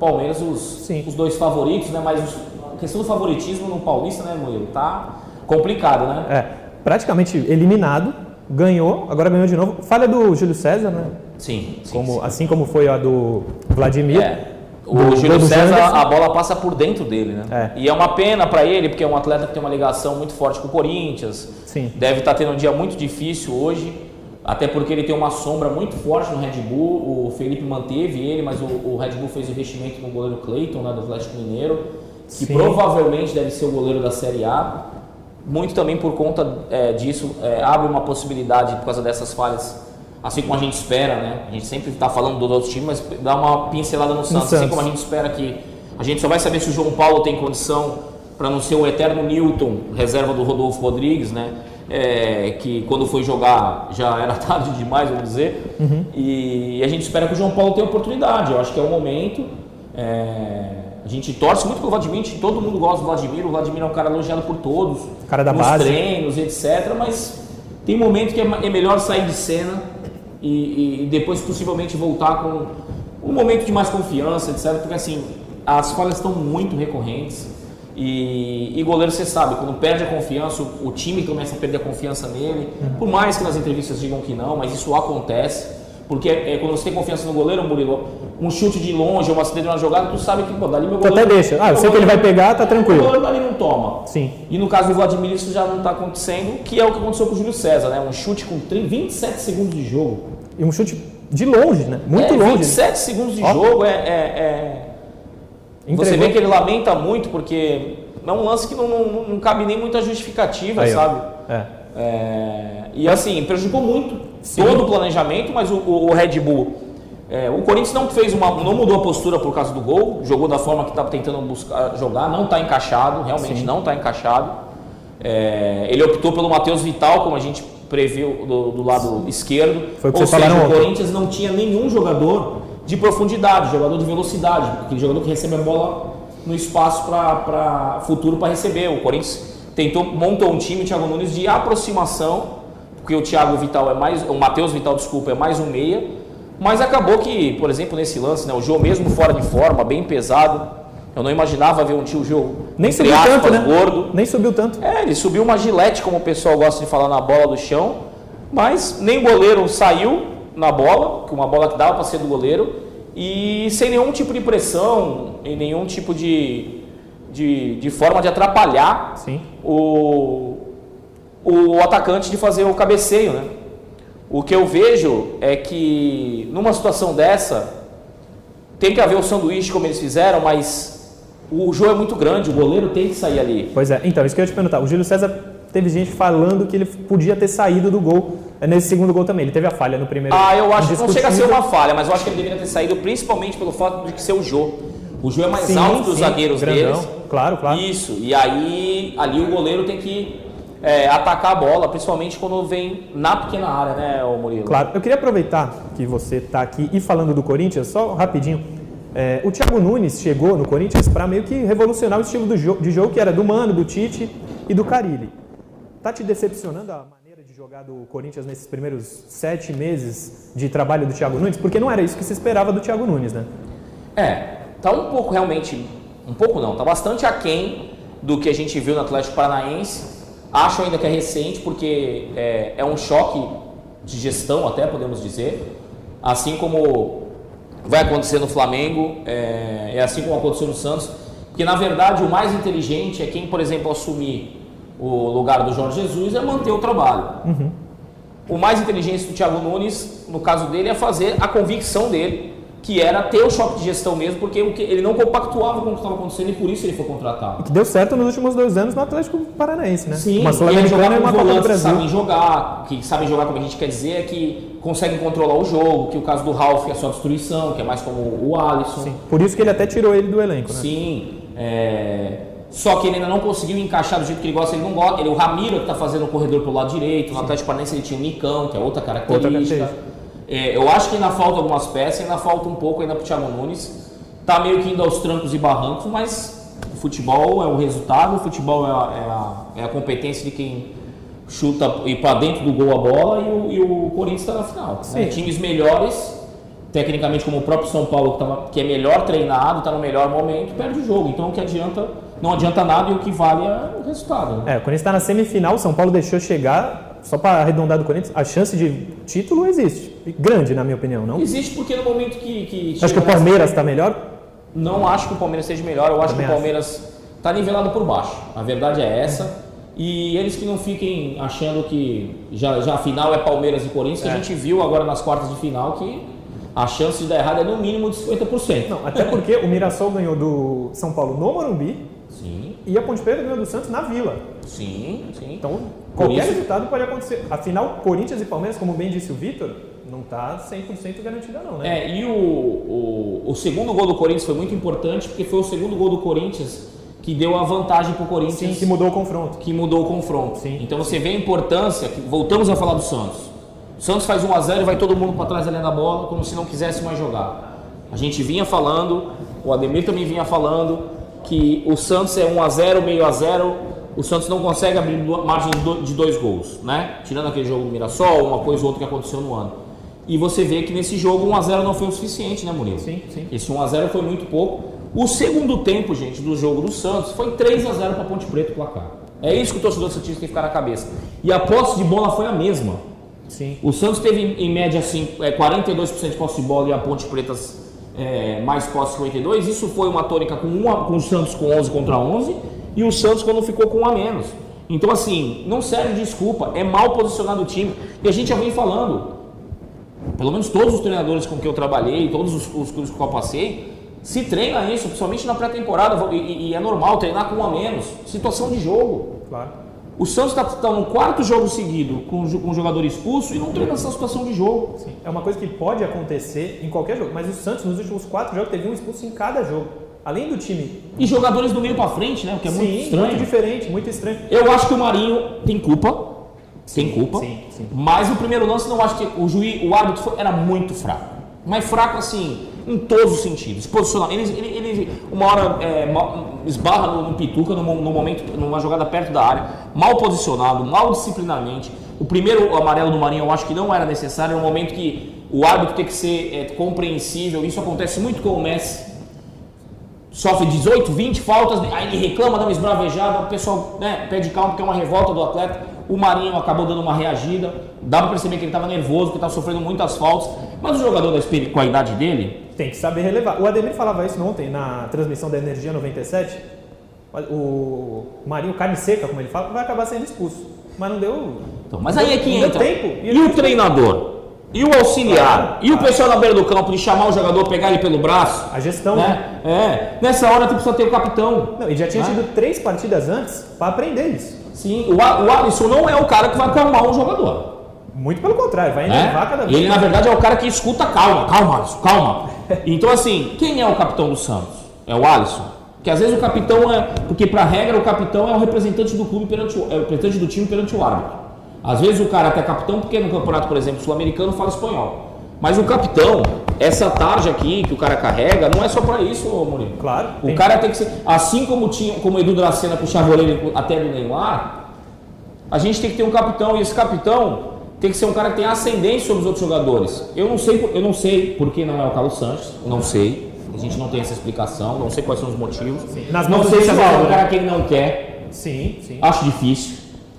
Palmeiras os, os dois favoritos, né? Mas os- a questão do favoritismo no Paulista, né, Murilo? Tá complicado, né? É, praticamente eliminado, ganhou, agora ganhou de novo. Falha do Júlio César, né? Sim, sim, Como, sim. Assim como foi a do Vladimir. É. O Do- Júlio César, a bola passa por dentro dele, né? É. E é uma pena pra ele, porque é um atleta que tem uma ligação muito forte com o Corinthians. Sim. Deve estar tendo um dia muito difícil hoje, até porque ele tem uma sombra muito forte no Red Bull. O Felipe manteve ele, mas o, o Red Bull fez investimento no goleiro Cleiton, né, do Atlético Mineiro, que Sim. provavelmente deve ser o goleiro da Série A. Muito também por conta é, disso, é, abre uma possibilidade por causa dessas falhas, assim como a gente espera, né? A gente sempre está falando dos outros times, mas dá uma pincelada no Santos, assim Santos. como a gente espera que a gente só vai saber se o João Paulo tem condição para não ser o eterno Newton, reserva do Rodolfo Rodrigues, né? É, que quando foi jogar já era tarde demais, vamos dizer. E a gente espera que o João Paulo tenha oportunidade. Eu acho que é o momento. É, a gente torce muito pelo Vladimir, todo mundo gosta do Vladimir. O Vladimir é um cara elogiado por todos, Cara da nos base. treinos, etc. Mas tem momento que é é melhor sair de cena e, e depois possivelmente voltar com um momento de mais confiança, etc. Porque assim, as falhas estão muito recorrentes. E, e goleiro, você sabe, quando perde a confiança, o, o time começa a perder a confiança nele. Por mais que nas entrevistas digam que não, mas isso acontece. Porque é, quando você tem confiança no goleiro, Murilo, um chute de longe, uma acidente de uma jogada, tu sabe que, pô, dali meu Tu goleiro. até deixa. Ah, eu sei que ele vai pegar, tá tranquilo. O goleiro dali não toma. Sim. E no caso do Vladimir, isso já não está acontecendo, que é o que aconteceu com o Júlio César, né? Um chute com 30, 27 segundos de jogo. E um chute de longe, né? Muito é, longe. 27 segundos de Ó. jogo é. é- é- Você vê que ele lamenta muito, porque é um lance que não, não, não cabe nem muita justificativa, Aí, sabe? É. É, e assim, prejudicou muito todo o planejamento, mas o, o- o Red Bull. é, o Corinthians não fez uma. não mudou a postura por causa do gol, jogou da forma que estava tentando buscar jogar, não está encaixado, realmente Sim. não está encaixado. Ele optou pelo Matheus Vital, como a gente previu do, do lado esquerdo. Foi Ou seja, o. Corinthians não tinha nenhum jogador de profundidade, jogador de velocidade, aquele jogador que recebe a bola no espaço para futuro para receber. O Corinthians tentou montou um time, o Thiago Nunes, de aproximação, porque o Thiago Vital é mais, o Matheus Vital, desculpa, é mais um meia, mas acabou que, por exemplo, nesse lance, né, o Jô mesmo fora de forma, bem pesado, eu não imaginava ver um tio Jô Nem subiu aspas, tanto, né? gordo. Nem subiu tanto. É, ele subiu uma gilete, como o pessoal gosta de falar na bola do chão, mas nem o goleiro saiu na bola, que uma bola que dava para ser do goleiro, e sem nenhum tipo de pressão e nenhum tipo de, de, de forma de atrapalhar Sim. o, o atacante de fazer o cabeceio, né? O que eu vejo é que numa situação dessa tem que haver o sanduíche como eles fizeram, mas o jogo é muito grande, o goleiro tem que sair ali. Pois é, então, isso que eu ia te perguntar. O Júlio César teve gente falando que ele podia ter saído do gol é, nesse segundo gol também. Ele teve a falha no primeiro. Ah, eu acho que não chega a ser uma falha, mas eu acho que ele deveria ter saído principalmente pelo fato de ser o Jô. O Jô é mais Sim, alto dos sim, zagueiros grandão. deles. Claro, claro. Isso, e aí ali o goleiro tem que é, atacar a bola, principalmente quando vem na pequena área, né, ô Murilo? Claro, eu queria aproveitar que você está aqui e falando do Corinthians, só rapidinho. É, o Thiago Nunes chegou no Corinthians para meio que revolucionar o estilo jo- de jogo que era do Mano, do Tite e do Carilli. Tá te decepcionando a maneira de jogar do Corinthians nesses primeiros sete meses de trabalho do Thiago Nunes? Porque não era isso que se esperava do Thiago Nunes, né? É, tá um pouco realmente, um pouco não, tá bastante aquém do que a gente viu no Atlético Paranaense. Acho ainda que é recente, porque é, é um choque de gestão, até podemos dizer. Assim como vai acontecer no Flamengo, é, é assim como aconteceu no Santos. Porque na verdade o mais inteligente é quem, por exemplo, assumir o lugar do Jorge Jesus é manter o trabalho. O mais inteligente do Thiago Nunes, no caso dele, é fazer a convicção dele que era ter o choque de gestão mesmo, porque que- ele não compactuava com o que estava acontecendo e por isso ele foi contratado. Que deu certo nos últimos dois anos no Atlético Paranaense, né? Sim, uma e Sul-Americana e com uma Copa do que Brasil. sabem jogar, que sabem jogar como a gente quer dizer, é que conseguem controlar o jogo, que o caso do Ralf é só destruição, que é mais como o Alisson. Sim. Por isso que ele até tirou ele do elenco, né? Sim, é, só que ele ainda não conseguiu encaixar do jeito que ele gosta, ele não gosta. Ele, o Ramiro que está fazendo o corredor pro lado direito, no Atlético Paranaense ele tinha o Nicão, que é outra característica. característica. É, eu acho que ainda falta algumas peças, ainda falta um pouco ainda pro Thiago Nunes. Tá meio que indo aos trancos e barrancos, mas o futebol é o resultado, o futebol é a, é a- é a competência de quem chuta e para dentro do gol a bola e o, e o Corinthians está na final. né? Times melhores, tecnicamente como o próprio São Paulo, que, tava- que é melhor treinado, está no melhor momento, perde o jogo. Então o que adianta, não adianta nada e o que vale é o resultado. né? É, o Corinthians está na semifinal, o São Paulo deixou chegar, só para arredondar do Corinthians, a chance de título existe. Grande, na minha opinião, não? Existe porque no momento que. que Acho que o Palmeiras está melhor? Não acho que o Palmeiras seja melhor, eu acho Também que o Palmeiras está nivelado por baixo. A verdade é essa. E eles que não fiquem achando que já, já a final é Palmeiras e Corinthians, que a gente viu agora nas quartas de final que a chance de dar errado é no mínimo de 50%. Não, até porque o Mirassol ganhou do São Paulo no Morumbi Sim, e a Ponte Preta ganhou do Santos na Vila. sim, sim. Então, qualquer isso- resultado pode acontecer. Afinal, Corinthians e Palmeiras, como bem disse o Vitor, não está 100% garantida não, né? É, e o, o, o segundo gol do Corinthians foi muito importante porque foi o segundo gol do Corinthians que deu a vantagem para o Corinthians. Sim, que mudou o confronto. que mudou o confronto. Sim. Então você vê a importância, que voltamos a falar do Santos. O Santos faz 1 a 0 e vai todo mundo para trás ali da bola, como se não quisesse mais jogar. A gente vinha falando, o Ademir também vinha falando que o Santos é 1 a 0, meio a 0, o Santos não consegue abrir margem de do- de dois gols, né? Tirando aquele jogo do Mirassol, uma coisa ou outra que aconteceu no ano. E você vê que nesse jogo 1 a 0 não foi o suficiente, né, Murilo? Sim, sim. Esse 1 a 0 foi muito pouco. O segundo tempo, gente, do jogo do Santos foi 3 a 0 para Ponte Preta o placar. É isso que o torcedor santista tem que ficar na cabeça. E a posse de bola foi a mesma. Sim. O Santos teve em média assim, é, 42% de posse de bola e a Ponte Preta é, mais posse 52. Isso foi uma tônica com, um a- com o Santos com 11 contra 11 e o Santos quando ficou com um a menos. Então assim, não serve de desculpa, é mal posicionado o time. E a gente já vem falando, pelo menos todos os treinadores com que eu trabalhei, todos os, os clubes com que eu passei, se treina isso, principalmente na pré-temporada, e, e- é normal treinar com um a menos, situação de jogo. Claro. O Santos está no quarto jogo seguido com, com o jogador expulso e não treina essa situação de jogo. Sim. É uma coisa que pode acontecer em qualquer jogo, mas o Santos nos últimos quatro jogos teve um expulso em cada jogo. Além do time. E jogadores do meio para frente, né? O que é muito Sim, estranho. muito diferente, muito estranho. Eu acho que o Marinho tem culpa. tem culpa. sim, sim. Mas o primeiro lance não acho que o juiz, o árbitro era muito fraco. Mas fraco assim, em todos os sentidos. Posicional. Ele, ele, ele uma hora é, esbarra no, no pituca no, mo- no momento, numa jogada perto da área, mal posicionado, mal disciplinarmente. O primeiro amarelo do Marinho eu acho que não era necessário, era um momento que o árbitro tem que ser é, compreensível. Isso acontece muito com o Messi sofre 18, 20 faltas, aí ele reclama, dá uma esbravejada, o pessoal né, pede calma porque é uma revolta do atleta. O Marinho acabou dando uma reagida, dá pra perceber que ele estava nervoso, que estava sofrendo muitas faltas, mas o jogador da com a idade dele, Tem que saber relevar. O Ademir falava isso ontem na transmissão da Energia 97. O Marinho, carne seca, como ele fala, vai acabar sendo expulso. Mas não deu. então, mas aí é que entra. tempo. E E o treinador? E o auxiliar? E o pessoal na beira do campo de chamar o jogador, pegar ele pelo braço? A gestão. né? Né? É, nessa hora tu precisa ter o capitão. Não, e já tinha Né? tido três partidas antes para aprender isso. Sim, o, o Alisson não é o cara que vai acalmar um jogador. Muito pelo contrário, vai né? elevar cada vez Ele, na verdade, é o cara que escuta, calma, calma, Alisson, calma. Então, assim, quem é o capitão do Santos? É o Alisson? Porque às vezes o capitão é. Porque, pra regra, o capitão é o representante do clube perante o, é o representante do time perante o árbitro. Às vezes o cara até é capitão, porque no campeonato, por exemplo, sul-americano fala espanhol. Mas o capitão, essa tarja aqui que o cara carrega, não é só pra isso, Murilo. Claro, O tem- cara tem que ser. Assim como tinha, como o Edu Dracena puxava o orelha até do Neymar, a gente tem que ter um capitão e esse capitão tem que ser um cara que tem ascendência sobre os outros jogadores. Eu não sei, eu não sei por que não é o Carlos Sanches, não sei. A gente não tem essa explicação, não sei quais são os motivos. Nas não sei se é um né? cara que ele não quer, Sim, sim. acho difícil.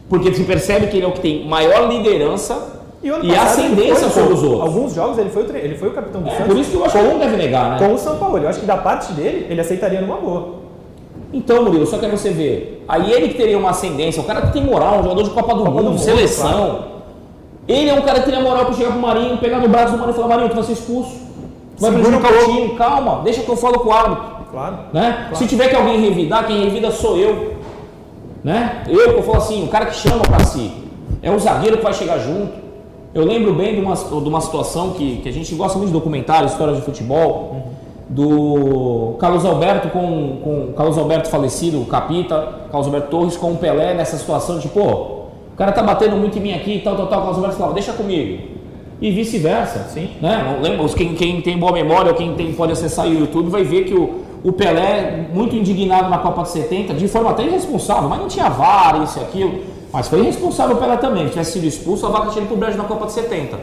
Porque se percebe que ele é o que tem maior liderança E, ano e ele ascendência sobre os outros. Alguns jogos ele foi o, tre- ele foi o capitão do É, Santos. por isso que eu acho que ele não deve negar, né? Com o São Paulo. Eu acho que da parte dele, ele aceitaria numa boa. Então, Murilo, só que você vê. Aí ele que teria uma ascendência, o cara que tem moral, um jogador de Copa do Copa do Mundo, Mundo, seleção. Ele é um cara que teria moral para chegar pro Marinho, pegar no braço do Marinho e falar: Marinho, tu vai ser expulso. vai Segura prejudicar um o time, calma, deixa que eu falo com o árbitro. Claro. Né? Se tiver que alguém revidar, quem revida sou eu. Né? Eu que eu falo assim, o cara que chama para si. É o zagueiro que vai chegar junto. Eu lembro bem de uma, de uma situação que, que a gente gosta muito de documentário, histórias de futebol, do Carlos Alberto com, com Carlos Alberto falecido, o Capita, Carlos Alberto Torres com o Pelé nessa situação de, pô, o cara tá batendo muito em mim aqui, tal, tal, tal. Carlos Alberto falava, deixa comigo. E vice-versa. Sim. Né? Lembra, quem, quem tem boa memória, ou quem tem, pode acessar o YouTube, vai ver que o, o Pelé, muito indignado na Copa de 70, de forma até irresponsável, mas não tinha VAR, isso e aquilo. Mas foi irresponsável o Pelé também. Se tivesse sido expulso, a vaca tinha ido pro brejo na Copa de 70.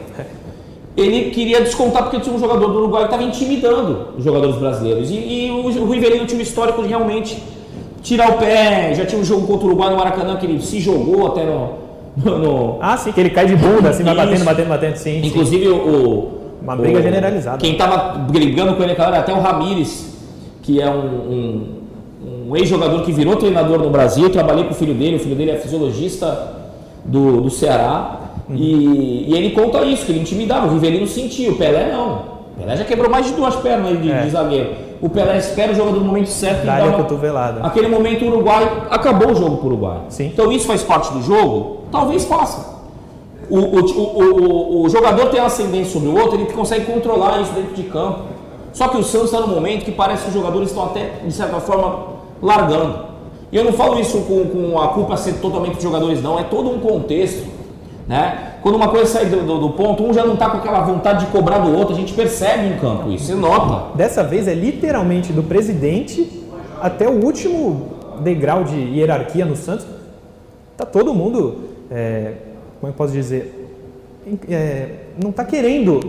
Ele queria descontar porque tinha um jogador do Uruguai que estava intimidando os jogadores brasileiros. E, e o, o Rivelino tinha um histórico de realmente tirar o pé. Já tinha um jogo contra o Uruguai no Maracanã que ele se jogou até no. no- no- Ah, sim, que ele cai de bunda, assim, vai batendo, batendo, batendo, sim. sim. Inclusive o. o- Uma briga o- generalizada. Quem estava brigando com ele naquela era até o Ramires, que é um, um- um ex-jogador que virou treinador no Brasil. Eu trabalhei com o filho dele, o filho dele é fisiologista do, do Ceará. Uhum. E, e ele conta isso, que ele intimidava, o Rivelino sentia, o Pelé não. O Pelé já quebrou mais de duas pernas de, É. de zagueiro. O Pelé espera o jogador no momento certo Dá-lhe a uma- cotovelada. Aquele momento o Uruguai acabou o jogo para o Uruguai. Sim. Então isso faz parte do jogo? Talvez faça. O, o, o, o, o jogador tem ascendência sobre o outro, ele consegue controlar isso dentro de campo. Só que o Santos está num momento que parece que os jogadores estão até, de certa forma, largando. E eu não falo isso com, com a culpa ser totalmente dos jogadores, não. É todo um contexto. Né? Quando uma coisa sai do, do- do ponto, um já não está com aquela vontade de cobrar do outro, a gente percebe em campo isso, você nota. Dessa vez é literalmente do presidente até o último degrau de hierarquia no Santos. Tá todo mundo, é, como eu posso dizer, é, não tá querendo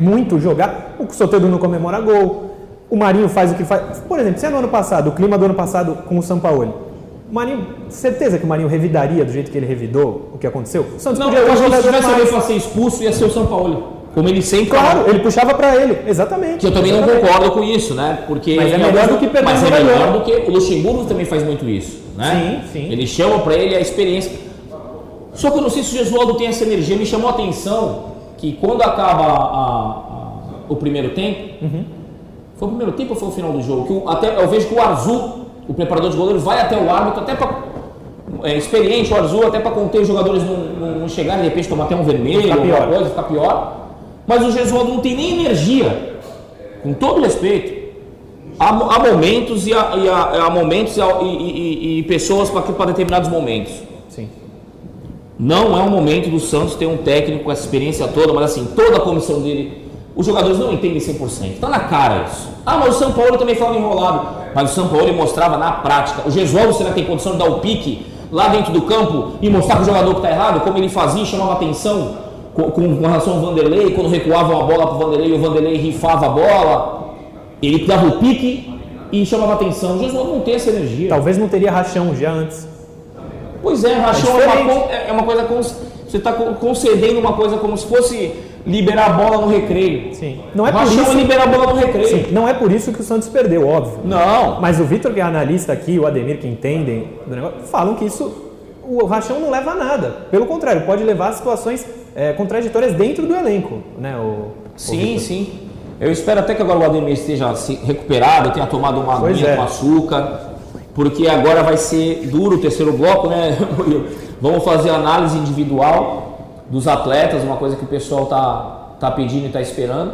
muito jogar. O Soteldo não comemora gol. O Marinho faz o que faz. Por exemplo, se é no ano passado, o clima do ano passado com o São Paulo. O Marinho, certeza que o Marinho revidaria do jeito que ele revidou o que aconteceu? O Santos Não, podia eu acho que se tivesse alguém para ser expulso, ia ser o São Paulo. Como ele sempre Claro, ele puxava pra ele, exatamente. Que eu também não exatamente. concordo com isso, né? Porque Mas é melhor alguns- do que perder Mas é jogador. melhor do que o Luxemburgo também faz muito isso, né? Sim, sim. Ele chama pra ele a experiência. Só que eu não sei se o Gesualdo tem essa energia. Me chamou a atenção que quando acaba a- a- o primeiro tempo, Uhum. Foi o primeiro tempo ou foi o final do jogo? Que o- até eu vejo que o Arzu, o preparador de goleiro, vai até o árbitro até para é, experiente o Arzu até para conter os jogadores não, não, não chegarem de repente tomar até um vermelho, Ficar pior. coisa, ficar pior. Mas o Gesualdo não tem nem energia, com todo respeito. Há, há momentos e há, e há- há momentos e, e- e- e pessoas para determinados momentos. Sim. Não é o momento do Santos ter um técnico com essa experiência toda, mas assim, toda a comissão dele, os jogadores não entendem 100%. Está na cara isso. Ah, mas o São Paulo também fala enrolado. Mas o São Paulo mostrava na prática. O Gesualdo será que tem condição de dar o pique lá dentro do campo e mostrar para o jogador que está errado, como ele fazia e chamava atenção com, com relação ao Vanderlei, quando recuava uma bola para o Vanderlei e o Vanderlei rifava a bola. Ele dava o pique e chamava atenção. O Gesualdo não tem essa energia. Talvez não teria rachão já antes. Pois é, rachão é, diferente. uma, con- é uma coisa você está concedendo uma coisa como se fosse liberar a bola no recreio. Sim. Não é por rachão isso- é liberar a bola no recreio. Sim, não é por isso que o Santos perdeu, óbvio. Não. Mas o Vitor, que é analista aqui, o Ademir, que entendem do negócio, falam que isso, o rachão não leva a nada. Pelo contrário, pode levar a situações é, contraditórias dentro do elenco, né? O, o Sim, Vitor. sim. Eu espero até que agora o Ademir esteja se recuperado, tenha tomado uma Pois aguinha é. com açúcar, porque agora vai ser duro o terceiro bloco, né? Vamos fazer análise individual dos atletas, uma coisa que o pessoal tá, tá pedindo e tá esperando,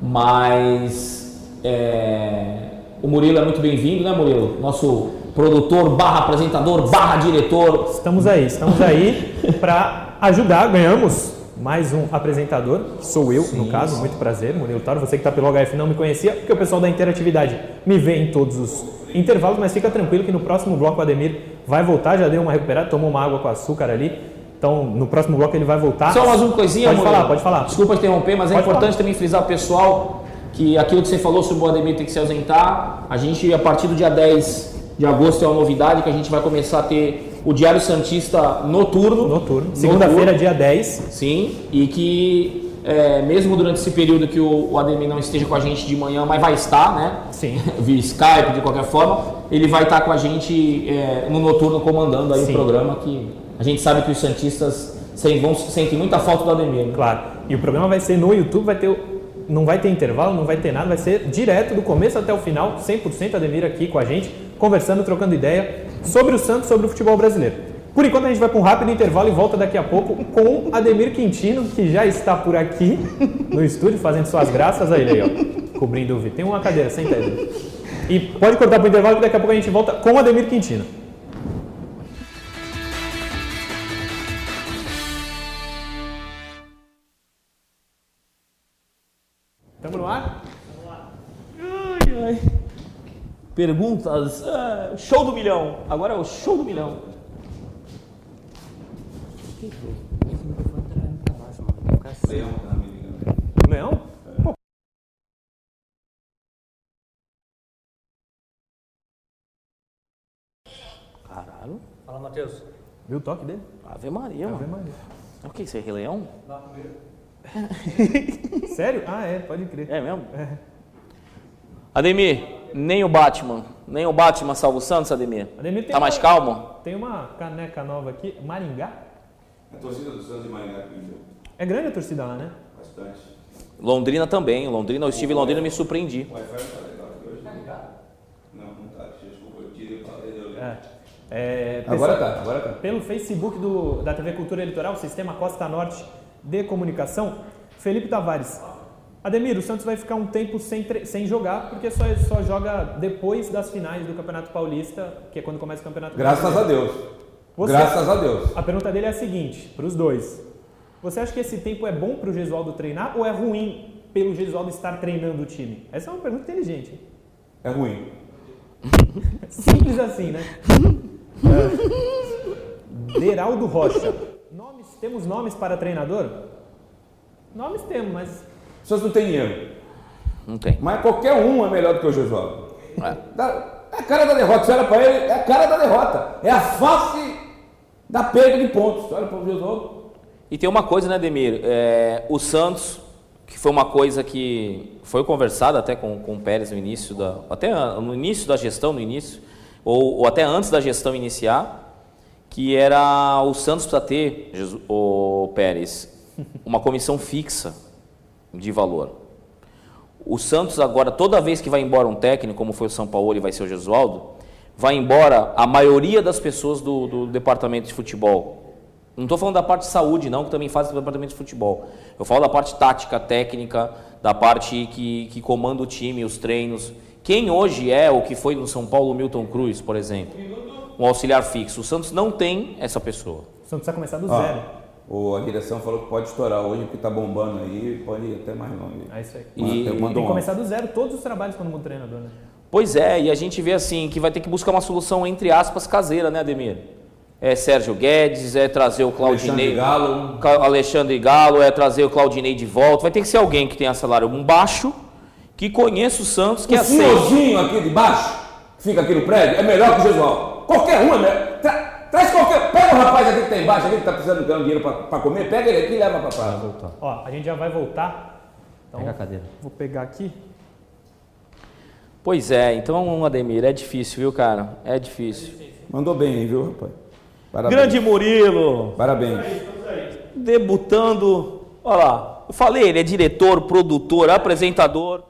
mas é, o Murilo é muito bem-vindo, né, Murilo? Nosso produtor, barra apresentador, barra diretor. Estamos aí, estamos aí para ajudar. Ganhamos mais um apresentador, sou eu, no caso, muito prazer, Murilo Taro. Você que está pelo HF não me conhecia, porque o pessoal da interatividade me vê em todos os intervalos, mas fica tranquilo que no próximo bloco o Ademir vai voltar, já deu uma recuperada, tomou uma água com açúcar ali. Então, no próximo bloco ele vai voltar. Só mais uma coisinha, Pode Murilo. falar, pode falar. Desculpa interromper, mas é Pode importante falar. também frisar o pessoal que aquilo que você falou sobre o Ademir tem que se ausentar. A gente, a partir do dia 10 de agosto, é uma novidade que a gente vai começar a ter o Diário Santista noturno. Noturno. Segunda-feira, dia 10. Sim, e que é, mesmo durante esse período que o, o Ademir não esteja com a gente de manhã, mas vai estar, né? Sim. Via Skype, de qualquer forma, ele vai estar com a gente é, no noturno comandando aí Sim. o programa que a gente sabe que os Santistas vão, sentem muita falta do Ademir. né? Claro. E o programa vai ser no YouTube, vai ter não vai ter intervalo, não vai ter nada, vai ser direto do começo até o final, 100% Ademir aqui com a gente, conversando, trocando ideia sobre o Santos, sobre o futebol brasileiro. Por enquanto a gente vai para um rápido intervalo e volta daqui a pouco com Ademir Quintino, que já está por aqui no estúdio fazendo suas graças a ele aí, ó, cobrindo o vídeo. Tem uma cadeira, senta aí. E pode cortar para o intervalo que daqui a pouco a gente volta com Ademir Quintino. Perguntas. Ah, show do milhão. Agora é o show do milhão. Leão? Pô. Caralho. Fala, Matheus. Viu o toque dele? Ave Maria, Ave mano. Maria. O que? Isso é Rei Leão? Sério? Ah, é, pode crer. É mesmo? Ademir, nem o Batman. Nem o Batman salva o Santos, Ademir. Ademir tem Tá mais uma- calmo? Tem uma caneca nova aqui, Maringá. A torcida do Santos de Maringá pediu É grande a torcida lá, né? bastante. Londrina também. Londrina, eu estive em Londrina e me surpreendi. O Wi-Fi não tá legal aqui hoje. Não, não tá. Desculpa, eu tirei pra ler. É. É, Agora pessoal, tá, agora tá. Pelo Facebook do, da TV Cultura Eleitoral, Sistema Costa Norte de Comunicação, Felipe Tavares. Ademir, o Santos vai ficar um tempo sem, sem jogar, porque só, só joga depois das finais do Campeonato Paulista, que é quando começa o Campeonato Graças a Brasileiro. Deus. Você- Graças a Deus. A pergunta dele é a seguinte, para os dois. Você acha que esse tempo é bom para o Gesualdo treinar ou é ruim pelo Gesualdo estar treinando o time? Essa é uma pergunta inteligente. É ruim. Simples assim, né? É. Deraldo Rocha. Nomes, temos nomes para treinador? Nomes temos, mas Santos não tem dinheiro. Não tem. Mas qualquer um é melhor do que o Josualdo. É. É a cara da derrota. Você olha pra ele, é a cara da derrota. É a face da perda de pontos. Você olha para o Josualdo. E tem uma coisa, né, Ademir? É, o Santos, que foi uma coisa que foi conversada até com, com o Pérez no início da. Até no início da gestão, no início, ou, ou até antes da gestão iniciar, que era o Santos precisa ter, o Pérez, uma comissão fixa de valor. O Santos agora, toda vez que vai embora um técnico, como foi o São Paulo e vai ser o Gesualdo, vai embora a maioria das pessoas do, do departamento de futebol. Não estou falando da parte de saúde, não, que também faz o departamento de futebol. Eu falo da parte tática, técnica, da parte que, que comanda o time, os treinos. Quem hoje é o que foi no São Paulo, o Milton Cruz, por exemplo? Um auxiliar fixo. O Santos não tem essa pessoa. o Santos precisa começar do Ó, zero. O- a direção falou que pode estourar hoje, porque tá bombando aí, pode ir até mais longe. É isso aí. E- Eu Tem que um começar do zero todos os trabalhos quando muda o treinador, né? Pois é, e a gente vê assim que vai ter que buscar uma solução entre aspas caseira, né, Ademir? É Sérgio Guedes, é trazer o Claudinei, Alexandre Galo. Alexandre Galo, é trazer o Claudinei de volta. Vai ter que ser alguém que tenha salário baixo, que conheça o Santos, que o aceite. senhorzinho aqui de baixo, que fica aqui no prédio, é melhor que o Josualdo. Qualquer um é melhor. Tra- traz qualquer. Pega o rapaz aqui que tá embaixo, aqui que tá precisando ganhar dinheiro pra, pra comer, pega ele aqui e leva pra praia. Ó, a gente já vai voltar. Então, Pega a cadeira. Vou pegar aqui. Pois é, então, Ademir, é difícil, viu, cara? É difícil. Mandou bem, hein, viu, rapaz? Parabéns. Grande Murilo, Parabéns. debutando. Olha lá, eu falei, ele é diretor, produtor, apresentador.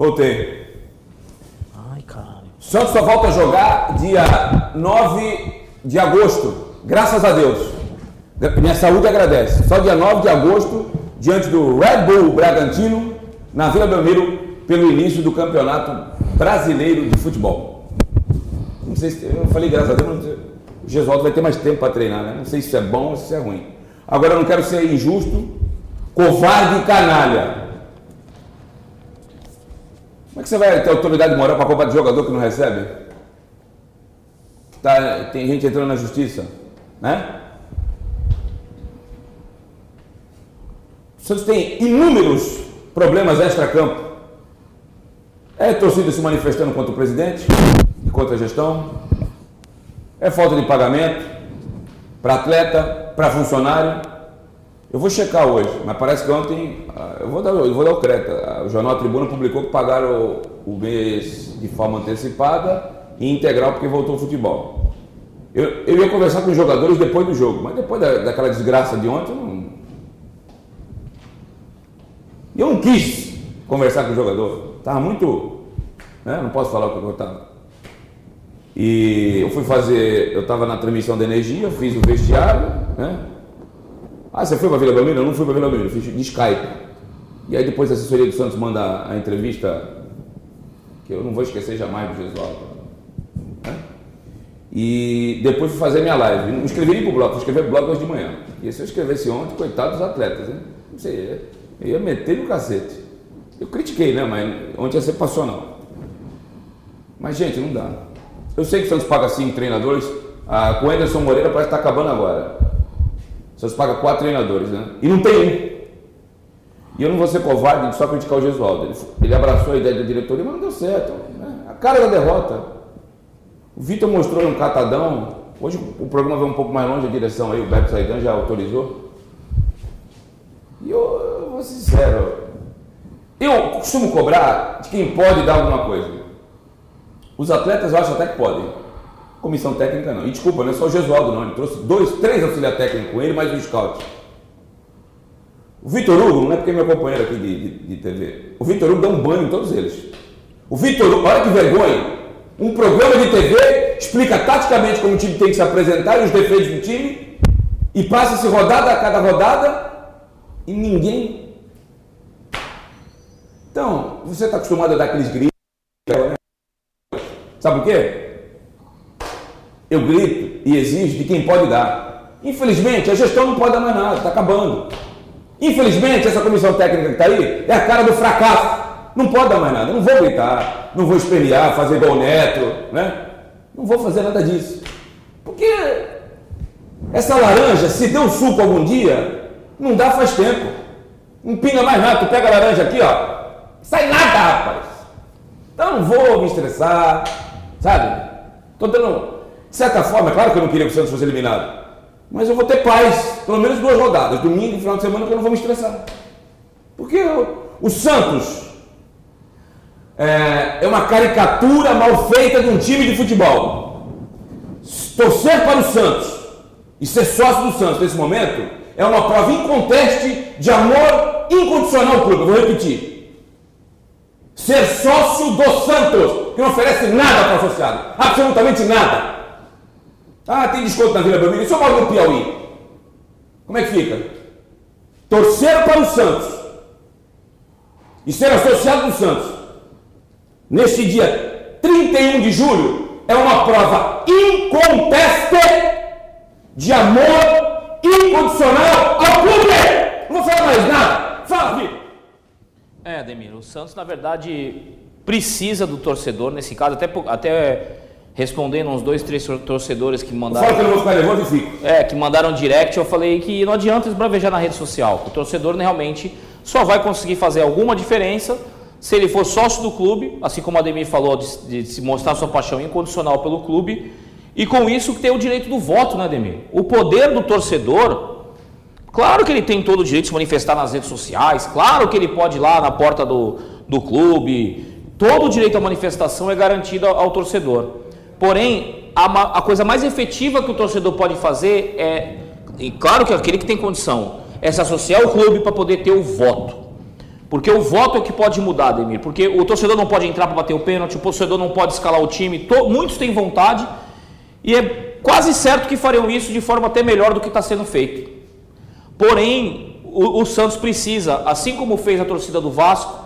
Voltei. Ai, caralho. Santos só volta a jogar dia 9 de agosto. Graças a Deus. Minha saúde agradece. Só dia 9 de agosto, diante do Red Bull Bragantino, na Vila Belmiro, pelo início do Campeonato Brasileiro de Futebol. Não sei se. Eu falei graças a Deus, sei, o Gesualdo vai ter mais tempo para treinar, né? Não sei se isso é bom ou se isso é ruim. Agora eu não quero ser injusto, covarde e canalha. Como é que você vai ter autoridade moral para comprar de jogador que não recebe? Tá, tem gente entrando na justiça, né? O Santos tem inúmeros problemas extra-campo. É torcida se manifestando contra o presidente e contra a gestão. É falta de pagamento para atleta, para funcionário. Eu vou checar hoje, mas parece que ontem, ah, eu vou dar, eu vou dar o crédito. Ah, O Jornal Tribuna publicou que pagaram o, o mês de forma antecipada e integral porque voltou o futebol. Eu, eu ia conversar com os jogadores depois do jogo, mas depois da, daquela desgraça de ontem, eu não. Eu não quis conversar com o jogador. Estava muito. Né? Não posso falar o que eu estava. E eu fui fazer. Eu estava na transmissão da energia, fiz o vestiário. Né? Ah, você foi para Vila Belmiro? Eu não fui para Vila Belmiro, fiz de Skype. E aí depois a assessoria do Santos manda a entrevista, que eu não vou esquecer jamais do Gesualdo. E depois fui fazer minha live. Não escrevi nem para o blog, fui escrever blog hoje de manhã. E se eu escrevesse ontem, coitado dos atletas, né? Não sei, eu ia meter no cacete. Eu critiquei, né? Mas ontem ia ser passional. Mas, gente, não dá. Eu sei que o Santos paga cinco treinadores. Ah, com o Anderson Moreira parece que está acabando agora. O Santos paga quatro treinadores, né? E não tem um. E eu não vou ser covarde de só criticar o Gesualdo. Ele, ele abraçou a ideia da diretoria, mas não deu certo. Né? A cara da derrota. O Vitor mostrou um catadão. Hoje o programa vai um pouco mais longe a direção aí, o Beto Saidan já autorizou. E eu, eu vou ser sincero. Eu costumo cobrar de quem pode dar alguma coisa. Os atletas eu acho até que podem. Comissão técnica não. E desculpa, não é só o Gesualdo não. Ele trouxe dois, três auxiliares técnicos com ele, mais um scout. O Vitor Hugo, não é porque é meu companheiro aqui de, de, de TV. O Vitor Hugo dá um banho em todos eles. O Vitor Hugo, olha que vergonha. Um programa de TV explica taticamente como o time tem que se apresentar e os defeitos do time. E passa-se rodada a cada rodada e ninguém. Então, você está acostumado a dar aqueles gritos. Né? Sabe por quê? Eu grito e exijo de quem pode dar. Infelizmente, a gestão não pode dar mais nada, está acabando. Infelizmente, essa comissão técnica que está aí é a cara do fracasso. Não pode dar mais nada. Não vou gritar, não vou espelhar, fazer igual o neto, né? Não vou fazer nada disso. Porque essa laranja, se deu suco algum dia, não dá faz tempo. Não pinga mais nada. Tu pega a laranja aqui, ó. Sai nada, rapaz. Então não vou me estressar, sabe? Estou dando. De certa forma, é claro que eu não queria que o Santos fosse eliminado. Mas eu vou ter paz, pelo menos duas rodadas, domingo e final de semana, que eu não vou me estressar. Porque o, o Santos é, é, uma caricatura mal feita de um time de futebol. Torcer para o Santos e ser sócio do Santos nesse momento é uma prova inconteste de amor incondicional ao clube. Eu vou repetir. Ser sócio do Santos, que não oferece nada para o associado, absolutamente nada. Ah, tem desconto na Vila Belmiro. Se eu moro no Piauí, como é que fica? Torcer para o Santos e ser associado do Santos neste dia 31 de julho é uma prova inconteste de amor incondicional ao clube. Não vou falar mais nada. Fala, Vitor. É, Ademir, o Santos, na verdade, precisa do torcedor, nesse caso, até, até respondendo uns dois, três torcedores que mandaram. Fala que eu não vou ficar nervoso e fico. É, que mandaram direct, eu falei que não adianta esbravejar na rede social. O torcedor realmente só vai conseguir fazer alguma diferença se ele for sócio do clube, assim como a Ademir falou, de, de se mostrar sua paixão incondicional pelo clube, e com isso ter o direito do voto, né, Ademir? O poder do torcedor, claro que ele tem todo o direito de se manifestar nas redes sociais, claro que ele pode ir lá na porta do, do clube, todo o direito à manifestação é garantido ao, ao torcedor. Porém, a, a, coisa mais efetiva que o torcedor pode fazer é, e claro que aquele que tem condição, é se associar ao clube para poder ter o voto. Porque o voto é o que pode mudar, Ademir. Porque o torcedor não pode entrar para bater o pênalti, o torcedor não pode escalar o time. To, muitos têm vontade e é quase certo que fariam isso de forma até melhor do que está sendo feito. Porém, o, o Santos precisa, assim como fez a torcida do Vasco,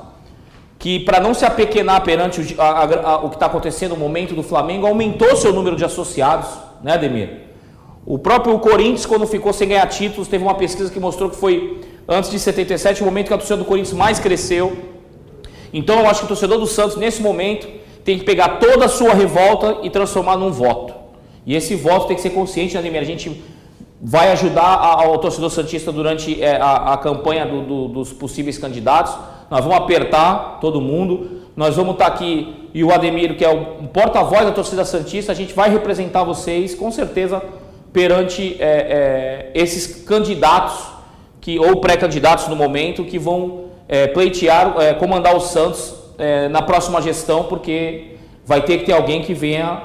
que para não se apequenar perante o, a, a, o que está acontecendo no momento do Flamengo, aumentou seu número de associados, né, Ademir? O próprio Corinthians, quando ficou sem ganhar títulos, teve uma pesquisa que mostrou que foi, antes de 77, o momento que a torcida do Corinthians mais cresceu. Então eu acho que o torcedor do Santos, nesse momento, tem que pegar toda a sua revolta e transformar num voto. E esse voto tem que ser consciente, né, Ademir? A gente vai ajudar ao torcedor Santista durante é, a, a campanha do, do, dos possíveis candidatos nós vamos apertar todo mundo, nós vamos estar aqui, e o Ademir, que é o porta-voz da torcida Santista, a gente vai representar vocês, com certeza, perante é, é, esses candidatos, que ou pré-candidatos no momento, que vão é, pleitear, é, comandar o Santos é, na próxima gestão, porque vai ter que ter alguém que venha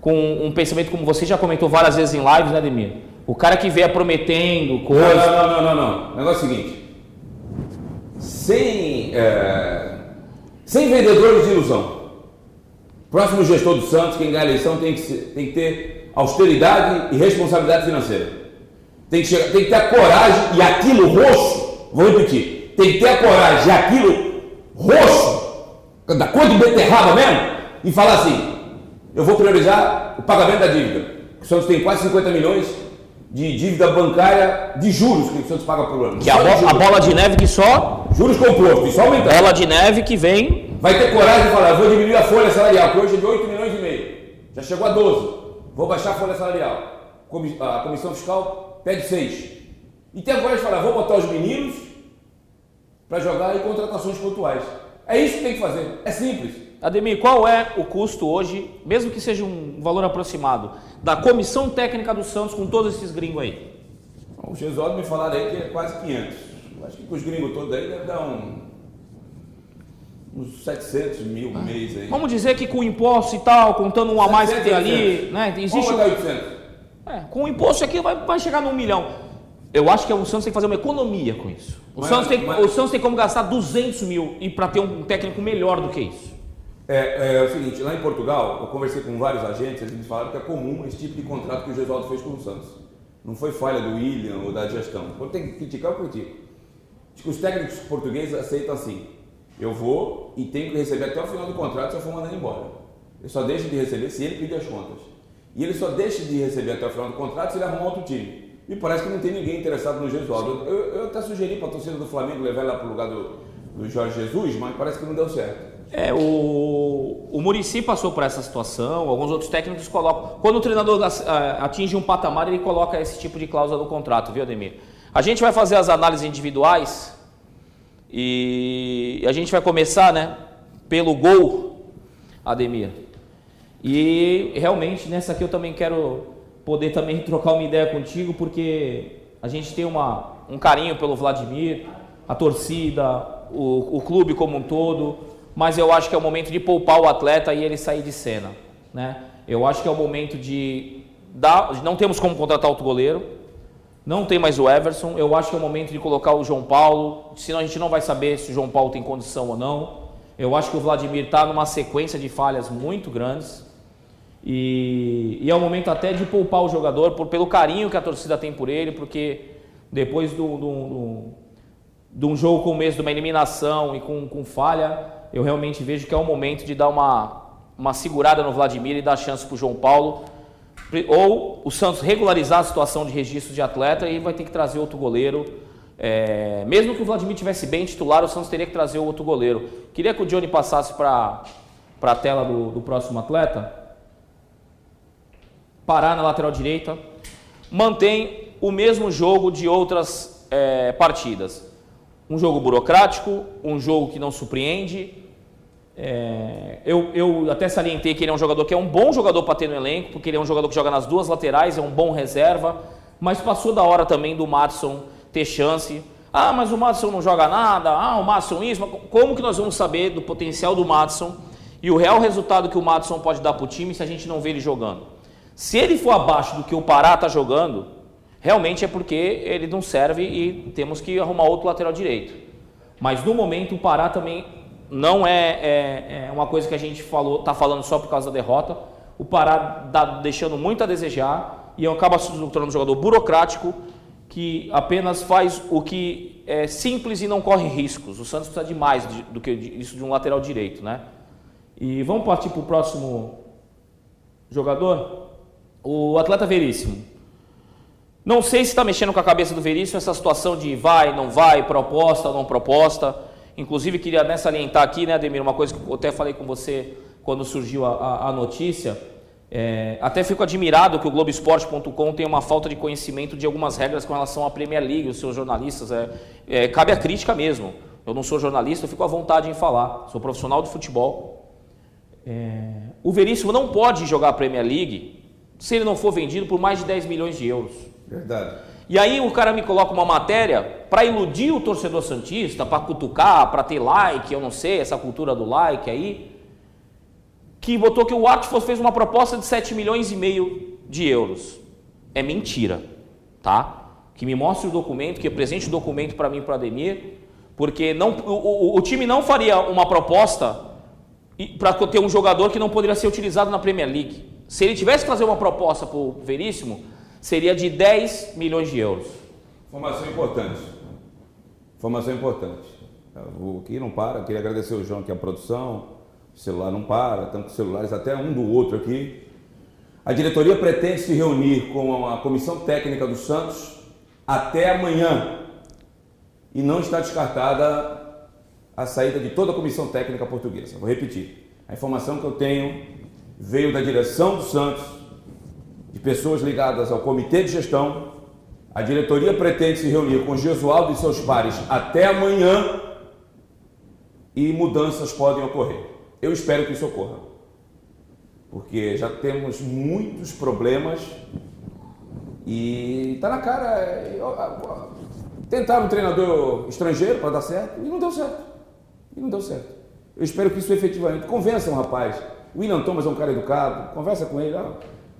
com um pensamento como você já comentou várias vezes em lives, né, Ademir? O cara que vier prometendo coisas. Não, não, não, não, não. Negócio é o seguinte. Sem, é, sem vendedores de ilusão. Próximo gestor do Santos, quem ganha a eleição, tem que, tem que ter austeridade e responsabilidade financeira. Tem que, chegar, tem que ter a coragem e aquilo roxo, vou repetir, tem que ter a coragem e aquilo roxo, da cor de beterraba mesmo, e falar assim, eu vou priorizar o pagamento da dívida. O Santos tem quase 50 milhões de dívida bancária de juros que o Santos paga por ano. Que a, bo- a bola de neve que só. Juros compostos, só aumentando. Bola de neve que vem. Vai ter coragem de falar, vou diminuir a folha salarial, que hoje é de 8 milhões e meio. Já chegou a 12. Vou baixar a folha salarial. A comissão fiscal pede 6. E tem a coragem de falar, vou botar os meninos para jogar em contratações pontuais. É isso que tem que fazer. É simples. Ademir, qual é o custo hoje, mesmo que seja um valor aproximado, da comissão técnica do Santos com todos esses gringos aí? O Gesualdo me falaram aí que é quase 500. Eu Acho que com os gringos todos aí deve dar um, uns 700 mil Ah. mês aí. Vamos dizer que com o imposto e tal, contando um a mais que tem ali, né? Existe Vamos um- botar 800. É, com o imposto aqui vai, vai chegar num milhão. Eu acho que o Santos tem que fazer uma economia com isso. O, Mas- Santos, tem, mas- o Santos tem como gastar 200 mil e para ter um técnico melhor do que isso. É, é o seguinte, lá em Portugal, eu conversei com vários agentes, eles me falaram que é comum esse tipo de contrato que o Gesualdo fez com o Santos. Não foi falha do William ou da gestão. Quando tem que criticar, eu critico. Acho que os técnicos portugueses aceitam assim. Eu vou e tenho que receber até o final do contrato se eu for mandando embora. Ele só deixa de receber se ele pedir as contas. E ele só deixa de receber até o final do contrato se ele arrumar outro time. E parece que não tem ninguém interessado no Gesualdo. Eu, eu até sugeri para a torcida do Flamengo levar ele lá para o lugar do, do Jorge Jesus, mas parece que não deu certo. É, o, o Murici passou por essa situação, alguns outros técnicos colocam. Quando o treinador atinge um patamar, ele coloca esse tipo de cláusula no contrato, viu, Ademir? A gente vai fazer as análises individuais e a gente vai começar, né, pelo gol, Ademir. E realmente nessa aqui eu também quero poder também trocar uma ideia contigo, porque a gente tem uma, um carinho pelo Vladimir, a torcida, o, o clube como um todo, mas eu acho que é o momento de poupar o atleta e ele sair de cena. Né? Eu acho que é o momento de dar. Não temos como contratar outro goleiro, não tem mais o Everson. Eu acho que é o momento de colocar o João Paulo, senão a gente não vai saber se o João Paulo tem condição ou não. Eu acho que o Vladimir está numa sequência de falhas muito grandes. E, e é o momento até de poupar o jogador por, pelo carinho que a torcida tem por ele, porque depois do, do, do, de um jogo com o mês de uma eliminação e com, com falha, eu realmente vejo que é o momento de dar uma, uma segurada no Vladimir e dar chance para o João Paulo. Ou o Santos regularizar a situação de registro de atleta e vai ter que trazer outro goleiro. É, mesmo que o Vladimir tivesse bem titular, o Santos teria que trazer outro goleiro. Queria que o Johnny passasse para a tela do, do próximo atleta. Pará na lateral direita. Mantém o mesmo jogo de outras é, partidas. Um jogo burocrático, um jogo que não surpreende. É, eu, eu até salientei que ele é um jogador que é um bom jogador para ter no elenco, porque ele é um jogador que joga nas duas laterais, é um bom reserva, mas passou da hora também do Matson ter chance. Ah, mas o Matson não joga nada, ah, o Matson isso. Como que nós vamos saber do potencial do Matson e o real resultado que o Matson pode dar para o time se a gente não vê ele jogando? Se ele for abaixo do que o Pará está jogando, realmente é porque ele não serve e temos que arrumar outro lateral direito. Mas no momento o Pará também não é, é, é uma coisa que a gente falou, está falando só por causa da derrota. O Pará está deixando muito a desejar e acaba se tornando um jogador burocrático que apenas faz o que é simples e não corre riscos. O Santos precisa de mais do que isso de um lateral direito, né? E vamos partir para o próximo jogador? O atleta Veríssimo. Não sei se está mexendo com a cabeça do Veríssimo essa situação de vai, não vai, proposta, não proposta. Inclusive, queria né, salientar aqui, né, Ademir, uma coisa que eu até falei com você quando surgiu a, a, a notícia. É, até fico admirado que o Globoesporte.com tem uma falta de conhecimento de algumas regras com relação à Premier League, os seus jornalistas. É, é, cabe a crítica mesmo. Eu não sou jornalista, eu fico à vontade em falar. Sou profissional de futebol. É, o Veríssimo não pode jogar a Premier League se ele não for vendido por mais de 10 milhões de euros. Verdade. E aí o cara me coloca uma matéria para iludir o torcedor santista, para cutucar, para ter like, eu não sei, essa cultura do like aí. que botou que o Watford fez uma proposta de 7 milhões e meio de euros. É mentira, tá? Que me mostre o documento, que apresente o documento para mim para Ademir, porque não, o, o, o time não faria uma proposta para ter um jogador que não poderia ser utilizado na Premier League. Se ele tivesse que fazer uma proposta para o Veríssimo, seria de 10 milhões de euros. Informação importante. Informação importante. O que não para, queria agradecer o João aqui a produção. O celular não para, tanto celulares até um do outro aqui. A diretoria pretende se reunir com a comissão técnica do Santos até amanhã. E não está descartada a saída de toda a comissão técnica portuguesa. Vou repetir. A informação que eu tenho veio da direção do Santos, de pessoas ligadas ao comitê de gestão. A diretoria pretende se reunir com Gesualdo e seus pares até amanhã e mudanças podem ocorrer. Eu espero que isso ocorra, porque já temos muitos problemas e está na cara. Tentaram um treinador estrangeiro para dar certo e não deu certo. E não deu certo. Eu espero que isso efetivamente convença um rapaz. William Thomas é um cara educado, conversa com ele, ó,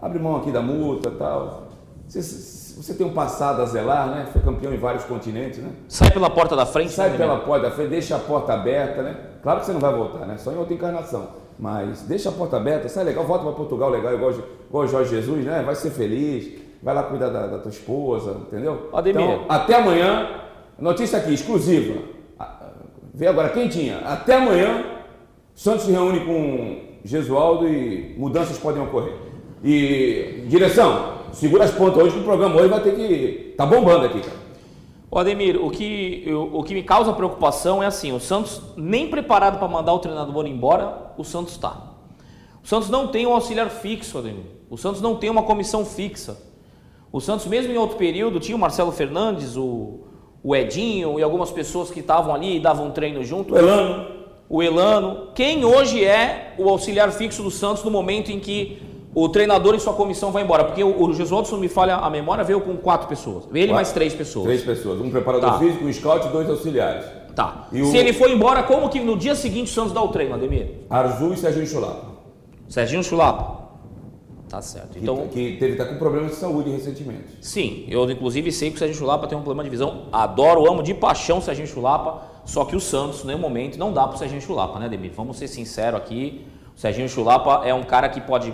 abre mão aqui da multa tal. Você, você tem um passado a zelar, né? Foi campeão em vários continentes, né? Sai pela porta da frente, Sai né, pela porta da frente, deixa a porta aberta, né? Claro que você não vai voltar, né? Só em outra encarnação. Mas deixa a porta aberta, sai legal, volta para Portugal legal, igual, igual o Jorge Jesus, né? Vai ser feliz, vai lá cuidar da, da tua esposa, entendeu? Ademir. Então, até amanhã, notícia aqui, exclusiva. Vê agora quentinha. Até amanhã, Santos se reúne com Gesualdo e mudanças podem ocorrer. E direção, segura as pontas hoje que o programa hoje vai ter que. tá bombando aqui, cara. O Ademir, o que, o, o que me causa preocupação é assim, o Santos nem preparado para mandar o treinador embora, o Santos está. O Santos não tem um auxiliar fixo, Ademir. O Santos não tem uma comissão fixa. O Santos, mesmo em outro período, tinha o Marcelo Fernandes, o, o Edinho e algumas pessoas que estavam ali e davam treino junto. O Elano. O Elano. Quem hoje é o auxiliar fixo do Santos no momento em que o treinador e sua comissão vai embora. Porque o, o Jesualdo, se não me falha a memória, veio com quatro pessoas. Ele quatro. mais três pessoas. Três pessoas. Um preparador tá. físico, um scout e dois auxiliares. Tá. E se o... ele for embora, como que no dia seguinte o Santos dá o treino, Ademir? Arzu e Serginho Chulapa. Serginho Chulapa. Tá certo. Então, que, que teve estar com problemas de saúde recentemente. Sim, eu inclusive sei que o Serginho Chulapa tem um problema de visão. Adoro, amo de paixão o Serginho Chulapa, só que o Santos, no momento, não dá para o Serginho Chulapa, né, Ademir? Vamos ser sinceros aqui. O Serginho Chulapa é um cara que pode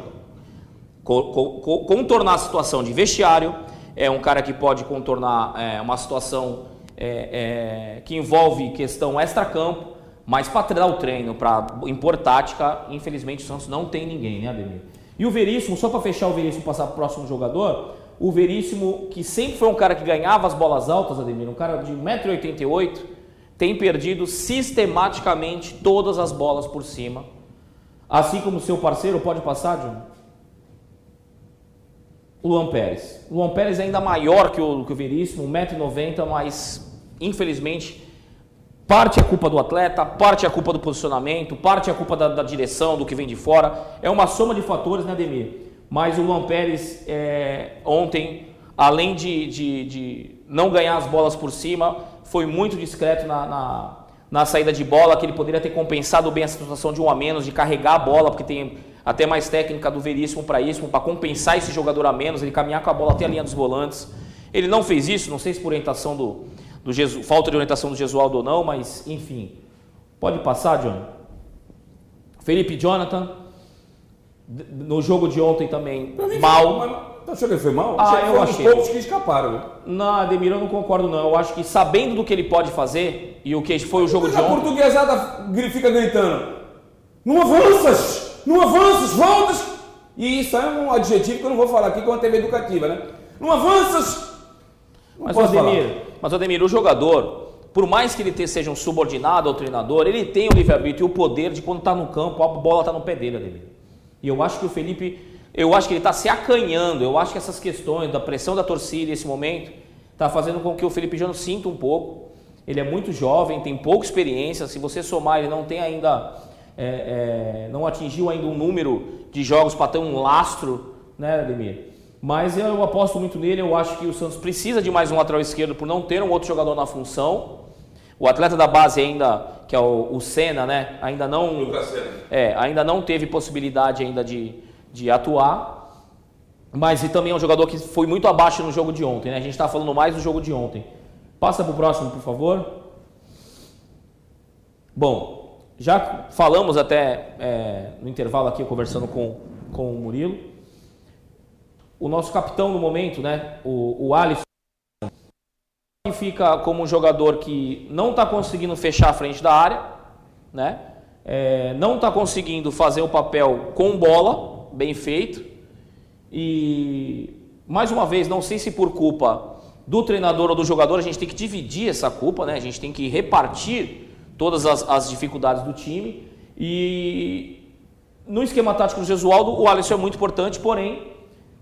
contornar a situação de vestiário, é um cara que pode contornar é, uma situação é, é, que envolve questão extra-campo, mas para treinar o treino, para impor tática, infelizmente o Santos não tem ninguém, né, Ademir? E o Veríssimo, só para fechar o Veríssimo passar para o próximo jogador, o Veríssimo, que sempre foi um cara que ganhava as bolas altas, Ademir, um cara de 1,88m, tem perdido sistematicamente todas as bolas por cima. Assim como seu parceiro, pode passar, John? Luan Pérez. Luan Pérez é ainda maior que o, que o Veríssimo, 1,90m, mas infelizmente parte é culpa do atleta, parte é culpa do posicionamento, parte é culpa da, da, direção, do que vem de fora. É uma soma de fatores, né, Ademir? Mas o Luan Pérez é, ontem, além de, de, de, não ganhar as bolas por cima, foi muito discreto na, na, na saída de bola, que ele poderia ter compensado bem a situação de um a menos, de carregar a bola, porque tem até mais técnica do Veríssimo para isso, para compensar esse jogador a menos, ele caminhar com a bola até a linha dos volantes. Ele não fez isso, não sei se por orientação do, do Jesu, falta de orientação do Jesualdo ou não, mas enfim. Pode passar, John? Felipe Jonathan, no jogo de ontem também, mal. Tá achando que ele foi mal? Ah, eu achei. poucos que escaparam. Né? Não, Ademir, eu não concordo não. Eu acho que sabendo do que ele pode fazer e o que foi o jogo Mas de ontem... A portuguesada fica gritando, não avanças! Não avanças, voltas. E isso é um adjetivo que eu não vou falar aqui, que é uma TV educativa, né? Não avanças. Não mas, Ademir, mas, Ademir, o jogador, por mais que ele seja um subordinado ao treinador, ele tem o livre-arbítrio e o poder de quando está no campo, a bola está no pé dele, Ademir. E eu acho que o Felipe, eu acho que ele está se acanhando, eu acho que essas questões da pressão da torcida nesse momento está fazendo com que o Felipe Jano sinta um pouco. Ele é muito jovem, tem pouca experiência. Se você somar, ele não tem ainda é, é, não atingiu ainda um número de jogos para ter um lastro, né, Ademir? Mas eu aposto muito nele, eu acho que o Santos precisa de mais um lateral esquerdo por não ter um outro jogador na função. O atleta da base ainda que é o, o Senna, né? Ainda não, é, ainda não teve possibilidade ainda de, de atuar. Mas e também é um jogador que foi muito abaixo no jogo de ontem, né? A gente está falando mais do jogo de ontem. Passa para o próximo, por favor. Bom, já falamos até é, no intervalo aqui, conversando com, com o Murilo. O nosso capitão no momento, né? O, o Alisson, fica como um jogador que não está conseguindo fechar a frente da área, né? É, não está conseguindo fazer o papel com bola, bem feito. E mais uma vez, não sei se por culpa do treinador ou do jogador, a gente tem que dividir essa culpa, né? A gente tem que repartir todas as, as dificuldades do time. E no esquema tático do Gesualdo, o Alisson é muito importante, porém,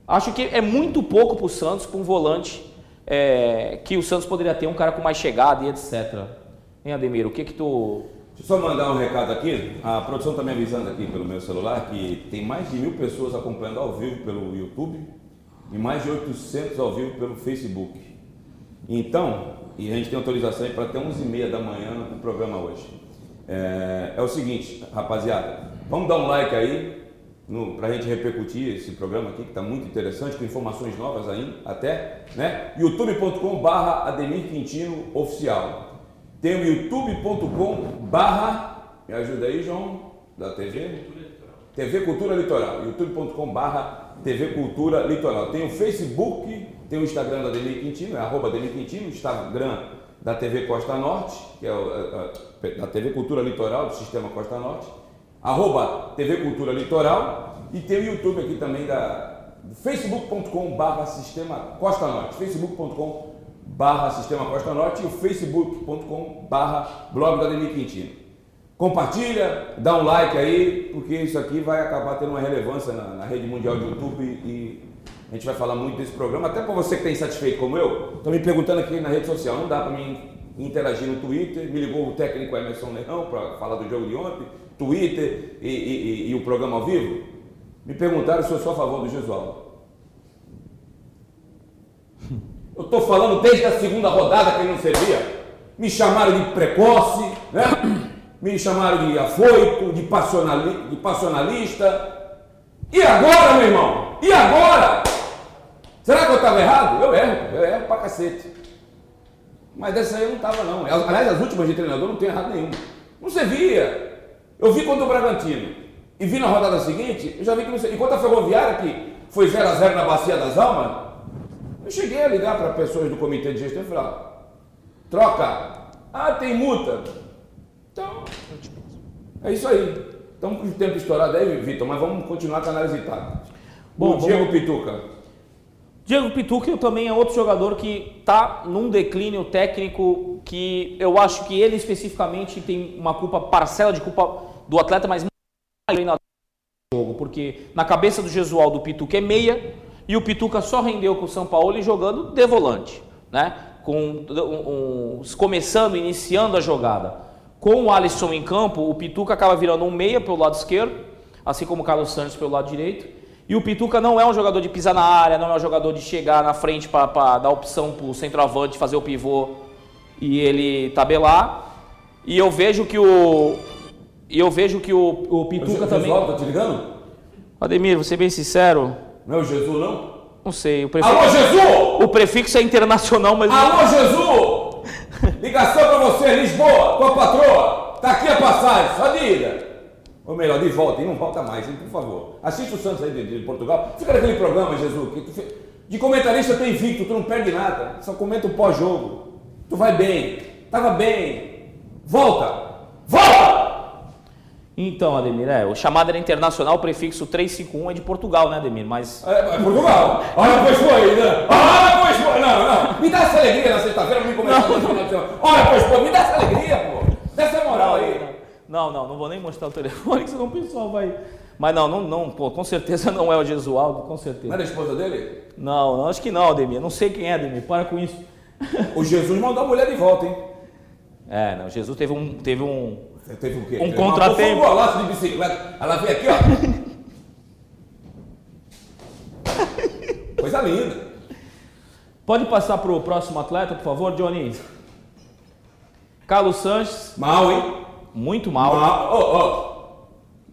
acho que é muito pouco para o Santos, para um volante é, que o Santos poderia ter, um cara com mais chegada e etc. Hein, Ademir, o que que tu... Deixa eu só mandar um recado aqui. A produção está me avisando aqui pelo meu celular que tem mais de mil pessoas acompanhando ao vivo pelo YouTube e mais de 800 ao vivo pelo Facebook. Então, e a gente tem autorização para até 11h30 da manhã no programa hoje. É, é o seguinte, rapaziada, vamos dar um like aí para a gente repercutir esse programa aqui que está muito interessante, com informações novas aí, até, né? youtube.com barra Ademir Quintino Oficial. Tem o youtube.com barra, me ajuda aí, João, da TV? TV Cultura Litoral, youtube.com barra TV Cultura Litoral. Tem o Facebook, tem o Instagram da Ademir Quintino, é arroba Ademir Quintino, Instagram da TV Costa Norte, que é a, a, da TV Cultura Litoral, do Sistema Costa Norte, arroba TV Cultura Litoral, e tem o YouTube aqui também da facebook.com barra Sistema Costa Norte, facebook.com barra Sistema Costa Norte e o facebook.com barra blog da Ademir Quintino. Compartilha, dá um like aí, porque isso aqui vai acabar tendo uma relevância na, na rede mundial de YouTube e a gente vai falar muito desse programa, até para você que está insatisfeito como eu, estou me perguntando aqui na rede social, não dá para mim interagir no Twitter, me ligou o técnico Emerson Leão para falar do jogo de ontem, Twitter e, e, e, e o programa ao vivo, me perguntaram se eu sou a favor do Gesualdo. Eu estou falando desde a segunda rodada que ele não servia. Me chamaram de precoce, né? me chamaram de afoito, de, passionali, de passionalista. E agora, meu irmão? E agora? Será que eu estava errado? Eu erro, eu erro pra cacete. Mas dessa aí eu não estava não. Aliás, as últimas de treinador não tem errado nenhum. Não servia. Eu vi contra o Bragantino e vi na rodada seguinte, eu já vi que não servia. Enquanto a Ferroviária, que foi 0 a 0 na Bacia das Almas, eu cheguei a ligar para pessoas do comitê de gestão e falar, troca, ah, tem multa. Então, é isso aí. Estamos com o tempo estourado aí, Vitor, mas vamos continuar com a análise tática. Bom, o Diego vamos- Pituca. Diego Pituca também é outro jogador que está num declínio técnico que eu acho que ele especificamente tem uma culpa, parcela de culpa do atleta, mas do treinador do jogo, porque na cabeça do Gesualdo o Pituca é meia e o Pituca só rendeu com o São Paulo jogando de volante, né? Com um- um- começando, iniciando a jogada. Com o Alisson em campo, o Pituca acaba virando um meia pelo lado esquerdo, assim como o Carlos Santos pelo lado direito. E o Pituca não é um jogador de pisar na área, não é um jogador de chegar na frente para dar opção para o centroavante fazer o pivô e ele tabelar. E eu vejo que o e eu vejo que o, o Pituca o também. Tá te ligando? Ademir, vou ser bem sincero, Não é o Jesus, não? não sei. O prefixo, Alô, Jesus! o prefixo é internacional, mas Alô, Jesus! Ligação para você, Lisboa, tua patroa. Tá aqui a passagem, só de ida. Ou melhor, de volta, e não volta mais, hein, por favor. Assiste o Santos aí de, de Portugal. Fica naquele programa, Jesus, que tu de comentarista tu é invicto, tu não perde nada. Só comenta o pós-jogo. Tu vai bem, tava bem. Volta! Volta! Então, Ademir, é, o chamado era internacional, o prefixo 351 é de Portugal, né, Ademir? Mas É, é Portugal. Olha, pois foi, né? Olha, pois foi. Não, não. Me dá essa alegria na sexta-feira, me começar no final de semana. Olha, pois foi, me dá essa alegria, pô. Dá essa moral aí. Não, não, não vou nem mostrar o telefone, senão o pessoal vai. Mas não, não, não, pô, com certeza não é o Gesualdo, com Não certeza. era a esposa dele? Não, não, acho que não, Ademir. Não sei quem é, Ademir. Para com isso. O Jesus mandou a mulher de volta, hein? É, não, Jesus teve um. Teve um. Você teve o quê? Um Ele contratempo. Um golaço de bicicleta. Ela veio aqui, ó. Coisa linda. Pode passar para o próximo atleta, por favor, Johnny? Carlos Sanches. Mal, hein? Muito mal. Ah, ó, ó.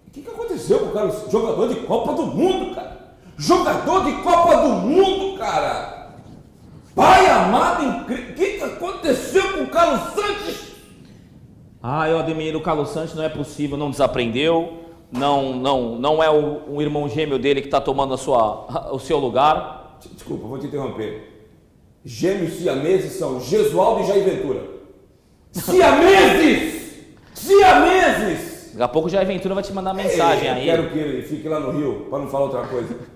O que, que aconteceu com o cara? Jogador de Copa do Mundo, cara. Jogador de Copa do Mundo, cara. Pai amado, incrível. O que, que aconteceu com o Carlos Santos? Ah, eu Ademir, o Carlos Santos não é possível, não desaprendeu. Não, não, não é o, o irmão gêmeo dele que está tomando a sua, o seu lugar. Desculpa, vou te interromper. Gêmeos siameses são Gesualdo e Jair Ventura. Siameses! Siameses! Daqui a pouco já a Ventura vai te mandar mensagem Eu aí. Quero que ele fique lá no Rio, para não falar outra coisa.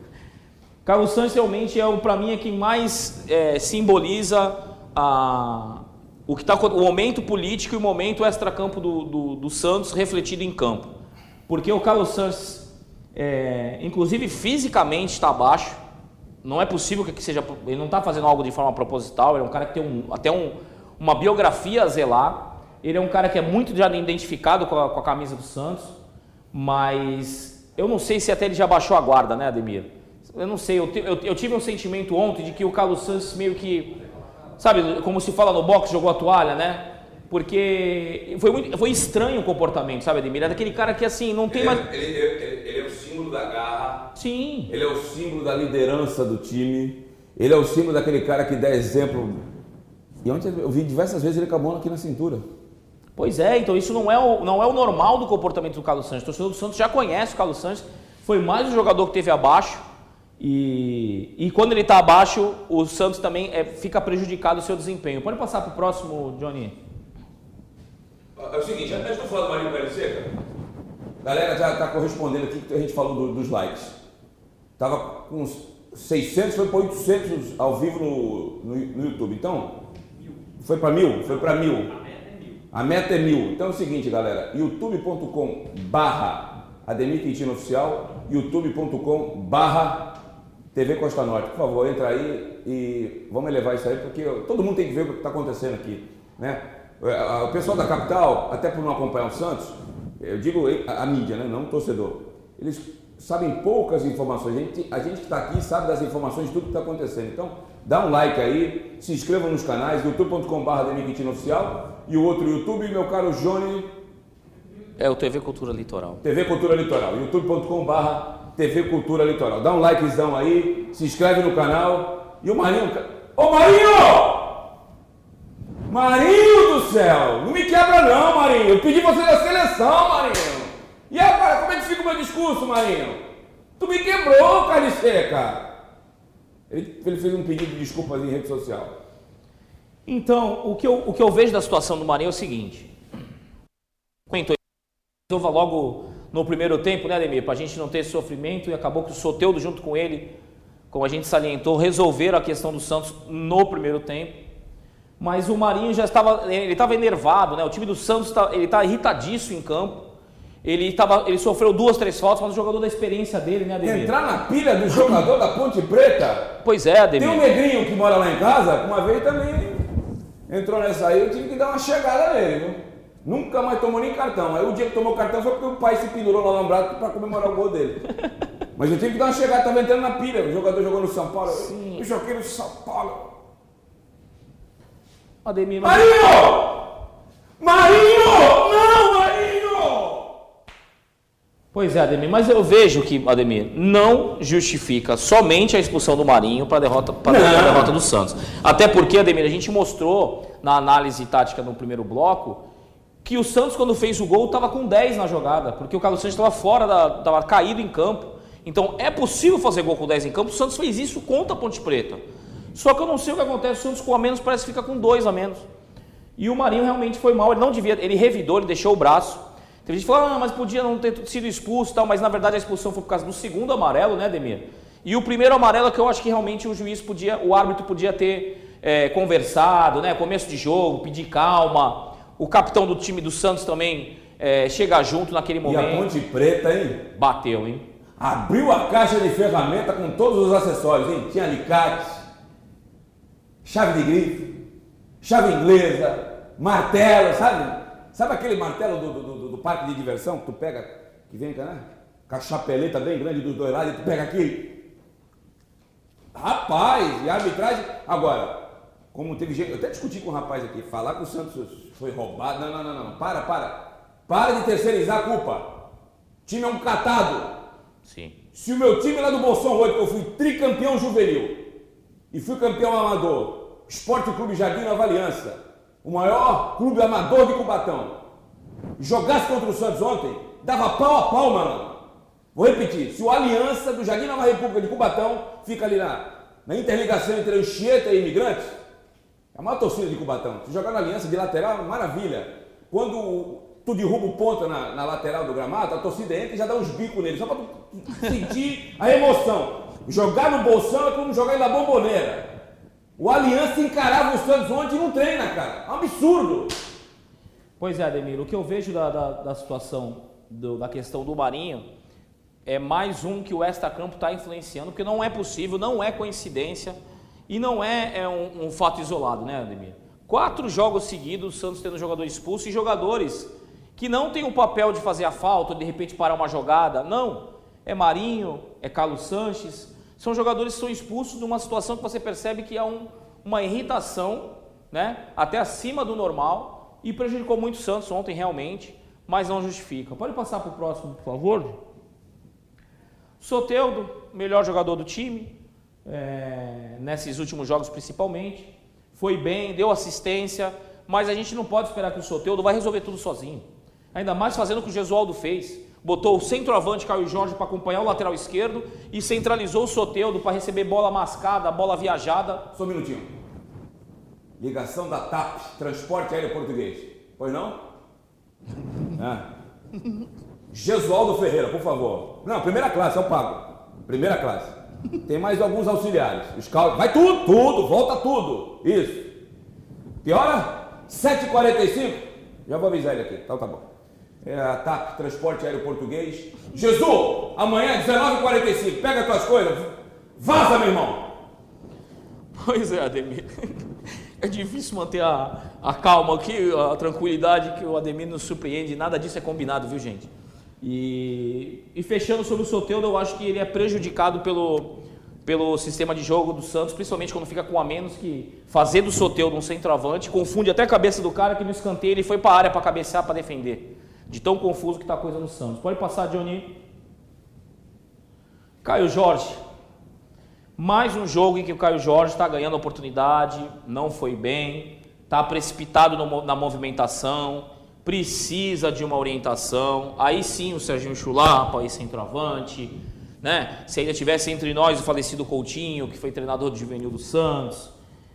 Carlos Santos realmente é o para mim é quem mais é, simboliza a, o que tá, o momento político e o momento extracampo do, do, do Santos refletido em campo. Porque o Carlos Santos, é, inclusive fisicamente, está abaixo. Não é possível que seja. Ele não está fazendo algo de forma proposital. Ele é um cara que tem um, até um, uma biografia a zelar. Ele é um cara que é muito já identificado com a, com a camisa do Santos. Mas eu não sei se até ele já baixou a guarda, né, Ademir? Eu não sei. Eu, te- eu- eu tive um sentimento ontem de que o Carlos Santos meio que. Sabe, como se fala no boxe, jogou a toalha, né? Porque foi, muito, foi estranho o comportamento, sabe, Ademir? É daquele cara que assim, não tem mais. Ele, ele- ele é o símbolo da garra, Sim. ele é o símbolo da liderança do time, ele é o símbolo daquele cara que dá exemplo. E ontem eu vi diversas vezes ele com a mão aqui na cintura. Pois é, então isso não é, o, não é o normal do comportamento do Carlos Santos. O torcedor do Santos já conhece o Carlos Santos, foi mais um jogador que teve abaixo. E, e quando ele está abaixo, o Santos também é, fica prejudicado o seu desempenho. Pode passar para o próximo, Johnny? É o seguinte, antes de eu falar do Marinho Pérez Seca, a galera já está correspondendo aqui que a gente falou do- dos likes. Tava com uns 600, foi para 800 ao vivo no, no, no YouTube. Então, foi para mil? Foi para mil. A meta é mil. Então é o seguinte, galera, youtube.com barra Ademir Quintino Oficial, youtube.com barra TV Costa Norte. Por favor, entra aí e vamos elevar isso aí, porque todo mundo tem que ver o que está acontecendo aqui. Né? O pessoal da capital, até por não acompanhar o Santos, eu digo a, mídia, né? não o torcedor, eles sabem poucas informações. A gente, a gente que está aqui sabe das informações de tudo que está acontecendo. Então, dá um like aí, se inscrevam nos canais, youtube.com.br Ademir Quintino Oficial e o outro YouTube, meu caro Johnny, É o TV Cultura Litoral. TV Cultura Litoral, youtube.com.br TV Cultura Litoral. Dá um likezão aí, se inscreve no canal. E o Marinho. Ô Marinho! Marinho do céu! Não me quebra não, Marinho! Eu pedi você da seleção, Marinho! E agora, como é que fica o meu discurso, Marinho? Tu me quebrou, carne seca! Ele, ele fez um pedido de desculpas em rede social. Então, o que eu, o que eu vejo da situação do Marinho é o seguinte. Quentou resolva logo no primeiro tempo, né, Ademir? Para a gente não ter esse sofrimento e acabou que o Soteudo junto com ele, como a gente salientou, resolveram a questão do Santos no primeiro tempo. Mas o Marinho já estava, ele estava enervado, né? O time do Santos tá, ele está irritadíssimo em campo. Ele, tava, ele sofreu duas, três faltas, mas o jogador da experiência dele, né, Ademir? Entrar na pilha do jogador da Ponte Preta Pois é, Tem um Ademir. negrinho que mora lá em casa, uma vez também entrou nessa aí, eu tive que dar uma chegada nele, viu? Nunca mais tomou nem cartão. Aí o dia que tomou cartão foi porque o pai se pendurou no alambrado para comemorar o gol dele. Mas eu tive que dar uma chegada, tava entrando na pilha. O jogador jogou no São Paulo. Sim. Eu joguei no São Paulo. Ademir, Marinho! Marinho! Não, Marinho! Pois é, Ademir, mas eu vejo que, Ademir, não justifica somente a expulsão do Marinho para a derrota, pra derrota do Santos. Até porque, Ademir, a gente mostrou na análise tática no primeiro bloco que o Santos, quando fez o gol, estava com 10 na jogada, porque o Carlos Santos estava fora, da, estava caído em campo. Então é possível fazer gol com 10 em campo. O Santos fez isso contra a Ponte Preta. Só que eu não sei o que acontece, o Santos com a menos parece que fica com 2 a menos. E o Marinho realmente foi mal, ele não devia, ele revidou, ele deixou o braço. Teve gente que falou, ah, mas podia não ter sido expulso e tal, mas na verdade a expulsão foi por causa do segundo amarelo, né, Demir? E o primeiro amarelo é que eu acho que realmente o juiz podia, o árbitro podia ter é, conversado, né, começo de jogo, pedir calma. O capitão do time do Santos também é, chegar junto naquele E a momento. Ponte Preta, hein? Bateu, hein? Abriu a caixa de ferramenta com todos os acessórios, hein? Tinha alicate, chave de grife, chave inglesa, martelo, sabe? Sabe aquele martelo do, do- do parque de diversão que tu pega, que vem né? com a chapeleta bem grande dos dois lados e tu pega aqui? Rapaz, e a arbitragem. Agora, como teve gente. Eu até discuti com um rapaz aqui, falar que o Santos foi roubado. Não, não, não, não. Para, para. Para de terceirizar a culpa. O time é um catado. Sim. Se o meu time lá do Bolsão Roito, que eu fui tricampeão juvenil e fui campeão amador, Esporte Clube Jardim Nova Aliança, o maior clube amador de Cubatão, jogasse contra o Santos ontem, dava pau a pau, mano. Vou repetir, se o Aliança do Jardim Nova República de Cubatão fica ali na, na interligação entre Anchieta e Imigrantes, é a maior torcida de Cubatão. Se jogar na Aliança de lateral, maravilha. Quando tu derruba o ponta na, na lateral do gramado, a torcida entra e já dá uns bicos nele, só para tu sentir a emoção. Jogar no bolsão é como jogar na bomboneira. O Aliança encarava o Santos ontem e não treina, cara. É um absurdo. Pois é, Ademir, o que eu vejo da, da, da situação, do- da questão do Marinho, é mais um que o extra-campo está influenciando, porque não é possível, não é coincidência e não é, é um, um fato isolado, né, Ademir? Quatro jogos seguidos, o Santos tendo jogador expulso e jogadores que não têm o papel de fazer a falta, de repente parar uma jogada, não. É Marinho, é Carlos Sanches, são jogadores que são expulsos numa situação que você percebe que há um, uma irritação, né, até acima do normal e prejudicou muito o Santos ontem realmente, mas não justifica. Pode passar para o próximo, por favor? Soteudo, melhor jogador do time, é, nesses últimos jogos principalmente. Foi bem, deu assistência, mas a gente não pode esperar que o Soteudo vai resolver tudo sozinho. Ainda mais fazendo o que o Gesualdo fez. Botou o centroavante Caio Jorge para acompanhar o lateral esquerdo e centralizou o Soteudo para receber bola mascada, bola viajada. Só um minutinho. Ligação da TAP, Transporte Aéreo Português. Pois não? Ah. Gesualdo Ferreira, por favor. Não, primeira classe, eu pago. Primeira classe. Tem mais alguns auxiliares. Os cal... Vai tudo, tudo, volta tudo. Isso. Que hora? 7h45? Já vou avisar ele aqui. Então tá bom. É a TAP, Transporte Aéreo Português. Jesus, amanhã, 19h45. Pega tuas coisas. Vaza, meu irmão. Pois é, Ademir. É difícil manter a, a calma aqui, a tranquilidade que o Ademir nos surpreende. Nada disso é combinado, viu, gente? E, e fechando sobre o Soteldo, eu acho que ele é prejudicado pelo, pelo sistema de jogo do Santos, principalmente quando fica com a menos, que fazer do Soteldo um centroavante confunde até a cabeça do cara que no escanteio ele foi para a área para cabecear, para defender. De tão confuso que está a coisa no Santos. Pode passar, Johnny. Caio Jorge. Mais um jogo em que o Caio Jorge está ganhando oportunidade, não foi bem, está precipitado no na movimentação, precisa de uma orientação. Aí sim o Serginho Chulapa, aí centroavante, né? Se ainda tivesse entre nós o falecido Coutinho, que foi treinador do Juvenil do Santos,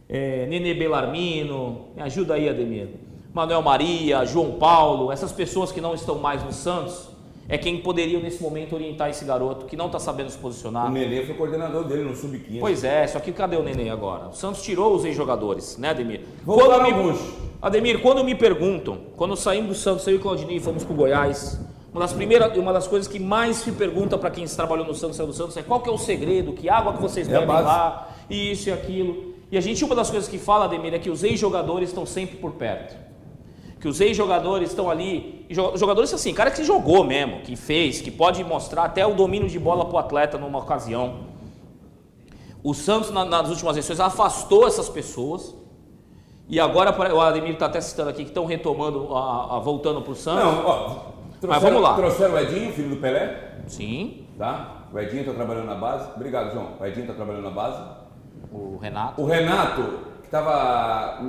é, Nenê Belarmino, me ajuda aí, Ademir. Manuel Maria, João Paulo, essas pessoas que não estão mais no Santos, é quem poderiam nesse momento orientar esse garoto que não está sabendo se posicionar. O Nenê foi coordenador dele no Sub-15. Pois é, só que cadê o Nenê agora? O Santos tirou os ex-jogadores, né, Ademir? Voltaram me, alguns. Ademir, quando me perguntam, quando saímos do Santos, eu e o Claudinei fomos pro Goiás, uma das primeiras, uma das coisas que mais se pergunta para quem trabalhou no Santos, saiu do Santos, é qual que é o segredo, que água que vocês É bebem base. lá, isso e aquilo. E a gente, uma das coisas que fala, Ademir, é que os ex-jogadores estão sempre por perto. Que os ex-jogadores estão ali, jo- jogadores assim, cara que jogou mesmo, que fez, que pode mostrar até o domínio de bola pro atleta numa ocasião. O Santos, na- nas últimas eleições, afastou essas pessoas. E agora, o Ademir está até citando aqui que estão retomando, a, a- voltando para o Santos. Não, ó. Mas vamos lá. Trouxeram o Edinho, filho do Pelé, Sim, tá? O Edinho está trabalhando na base. Obrigado, João. O Edinho está trabalhando na base. o Renato. O Renato, que estava,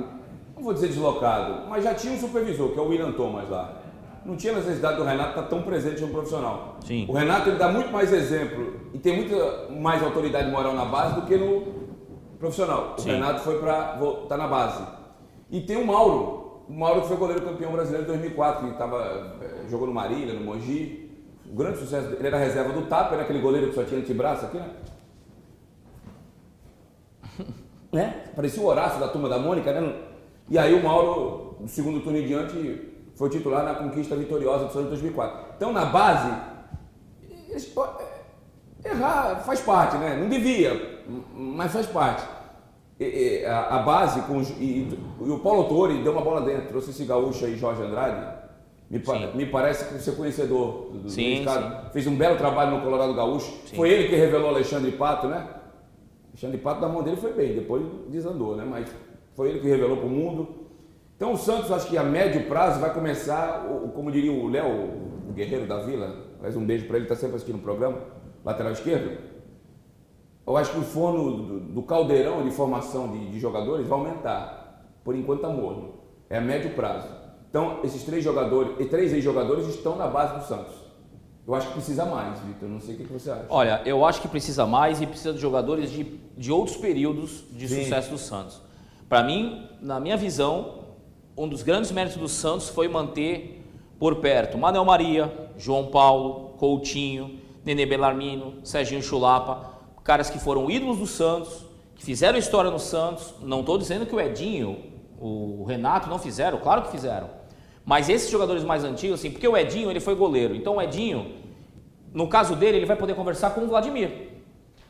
não vou dizer deslocado, mas já tinha um supervisor, que é o William Thomas lá. Não tinha necessidade do Renato estar tão presente no profissional. Sim. O Renato ele dá muito mais exemplo e tem muita mais autoridade moral na base do que no profissional. O Sim. Renato foi para estar na base. E tem o Mauro, o Mauro que foi goleiro campeão brasileiro em 2004, que tava, eh, jogou no Marília, no Mogi. O grande sucesso dele, ele era reserva do Tapa, era aquele goleiro que só tinha antebraço aqui, né? né? Parecia o Horácio da turma da Mônica, né? E aí o Mauro, no segundo turno em diante, foi titular na conquista vitoriosa do Santos em 2004. Então, na base, é, errar faz parte, né? Não devia, mas faz parte. E- e a, a base, com, os- e, e o Paulo Autori deu uma bola dentro, trouxe esse gaúcho aí, Jorge Andrade. Me, pa- Sim. me parece que você é conhecedor do, do Sim, mercado. Fez um belo trabalho no Colorado Gaúcho. Foi ele que revelou Alexandre Pato, né? Alexandre Pato, da mão dele foi bem, depois desandou, né? Mas foi ele que revelou para o mundo. Então o Santos, acho que a médio prazo vai começar, como diria o Léo, o guerreiro da Vila, faz um beijo para ele, está sempre assistindo o programa, lateral esquerdo. Eu acho que o forno do, caldeirão de formação de, de jogadores vai aumentar. Por enquanto está morno. É a médio prazo. Então, esses três jogadores, e três ex-jogadores estão na base do Santos. Eu acho que precisa mais, Vitor. Não sei o que que você acha. Olha, eu acho que precisa mais e precisa de jogadores de, de outros períodos de Sim. sucesso do Santos. Para mim, na minha visão, um dos grandes méritos do Santos foi manter por perto Manuel Maria, João Paulo, Coutinho, Nenê Bellarmino, Serginho Chulapa, caras que foram ídolos do Santos, que fizeram história no Santos. Não estou dizendo que o Edinho, o Renato não fizeram, claro que fizeram. Mas esses jogadores mais antigos, assim, porque o Edinho ele foi goleiro, então o Edinho no caso dele, ele vai poder conversar com o Vladimir,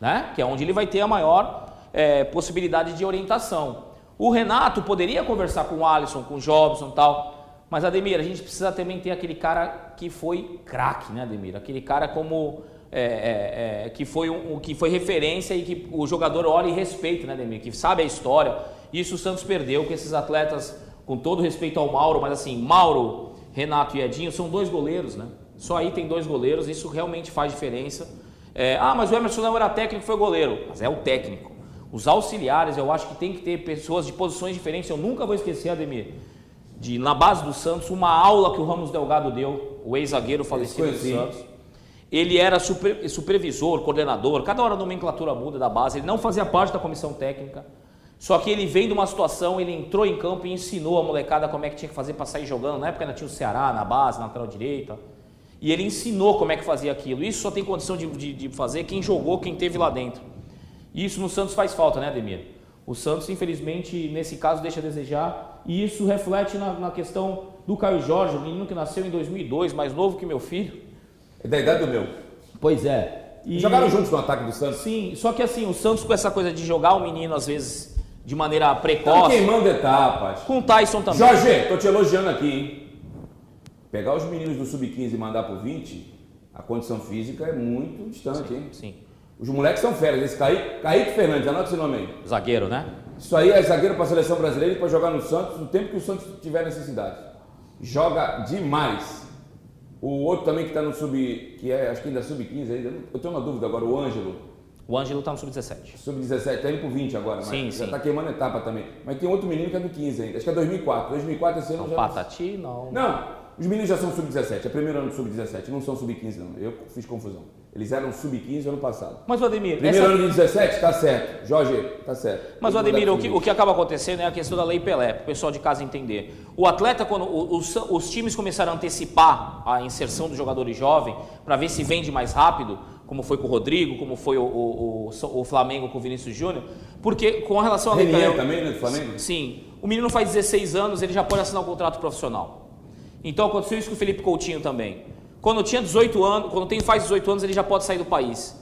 né? que é onde ele vai ter a maior eh, possibilidade de orientação. O Renato poderia conversar com o Alisson, com o Jobson tal, mas Ademir, a gente precisa também ter aquele cara que foi craque, né, Ademir? Aquele cara como eh, eh, eh, que foi um, que foi referência e que o jogador olha e respeita, né, Ademir? Que sabe a história. Isso o Santos perdeu com esses atletas, com todo respeito ao Mauro, mas assim, Mauro, Renato e Edinho são dois goleiros, né? Só aí tem dois goleiros, isso realmente faz diferença. É, ah, mas o Emerson não era técnico, foi goleiro. Mas é o técnico. Os auxiliares, eu acho que tem que ter pessoas de posições diferentes. Eu nunca vou esquecer, Ademir, de na base do Santos, uma aula que o Ramos Delgado deu, o ex-zagueiro falecido do. Santos. Ele era super- supervisor, coordenador, cada hora a nomenclatura muda da base, ele não fazia parte da comissão técnica. Só que ele veio de uma situação, ele entrou em campo e ensinou a molecada como é que tinha que fazer para sair jogando. Na época ainda tinha o Ceará na base, na lateral direita. E ele ensinou como é que fazia aquilo. Isso só tem condição de, de- de fazer quem jogou, quem teve lá dentro. E isso no Santos faz falta, né, Ademir? O Santos, infelizmente, nesse caso, deixa a desejar. E isso reflete na, na questão do Caio Jorge, o menino que nasceu em 2002, mais novo que meu filho. É da idade do meu. Pois é. E- Jogaram juntos no ataque do Santos? Sim, só que assim, o Santos com essa coisa de jogar o menino, às vezes, de maneira precoce. queimando etapas. Com o Tyson também. Jorge, tô te elogiando aqui, hein? Pegar os meninos do Sub-15 e mandar pro 20, a condição física é muito distante, hein? Sim. Os moleques são férias. Esse Kaique, Kaique Fernandes, anota esse nome aí. Zagueiro, né? Isso aí é zagueiro para a seleção brasileira e para jogar no Santos no tempo que o Santos tiver necessidade. Joga demais. O outro também que está no sub, que é, acho que ainda é sub-15 ainda, eu tenho uma dúvida agora, o Ângelo, O Ângelo tá no sub-17. sub-17, está indo pro 20 agora, mas Sim, já está queimando etapa também. Mas tem outro menino que é do 15 ainda, acho que é 2004. 2004 esse ano Não, já... Patati, não. Não, os meninos já são sub-17, é primeiro ano do sub-17, não são sub-15 não, eu fiz confusão. Eles eram sub-15 ano passado. Mas o Ademir, Primeiro essa- ano de 17, tá certo. Jorge, tá certo. Mas o Ademir, o que, o que acaba acontecendo é a questão da Lei Pelé, para o pessoal de casa entender. O atleta, quando o- os, os times começaram a antecipar a inserção dos jogadores jovens, para ver se vende mais rápido, como foi com o Rodrigo, como foi o, o- o- o Flamengo com o Vinícius Júnior, porque com relação à Lei Pelé. também, né, do Flamengo? Sim. O menino faz 16 anos, ele já pode assinar um contrato profissional. Então aconteceu isso com o Felipe Coutinho também. Quando tinha 18 anos, quando tem faz 18 anos, ele já pode sair do país.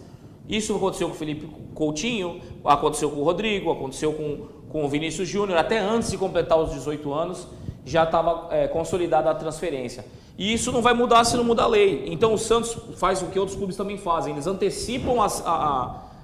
Isso aconteceu com o Felipe Coutinho, aconteceu com o Rodrigo, aconteceu com, com o Vinícius Júnior, até antes de completar os 18 anos, já estava é, consolidada a transferência. E isso não vai mudar se não mudar a lei. Então o Santos faz o que outros clubes também fazem, eles antecipam a-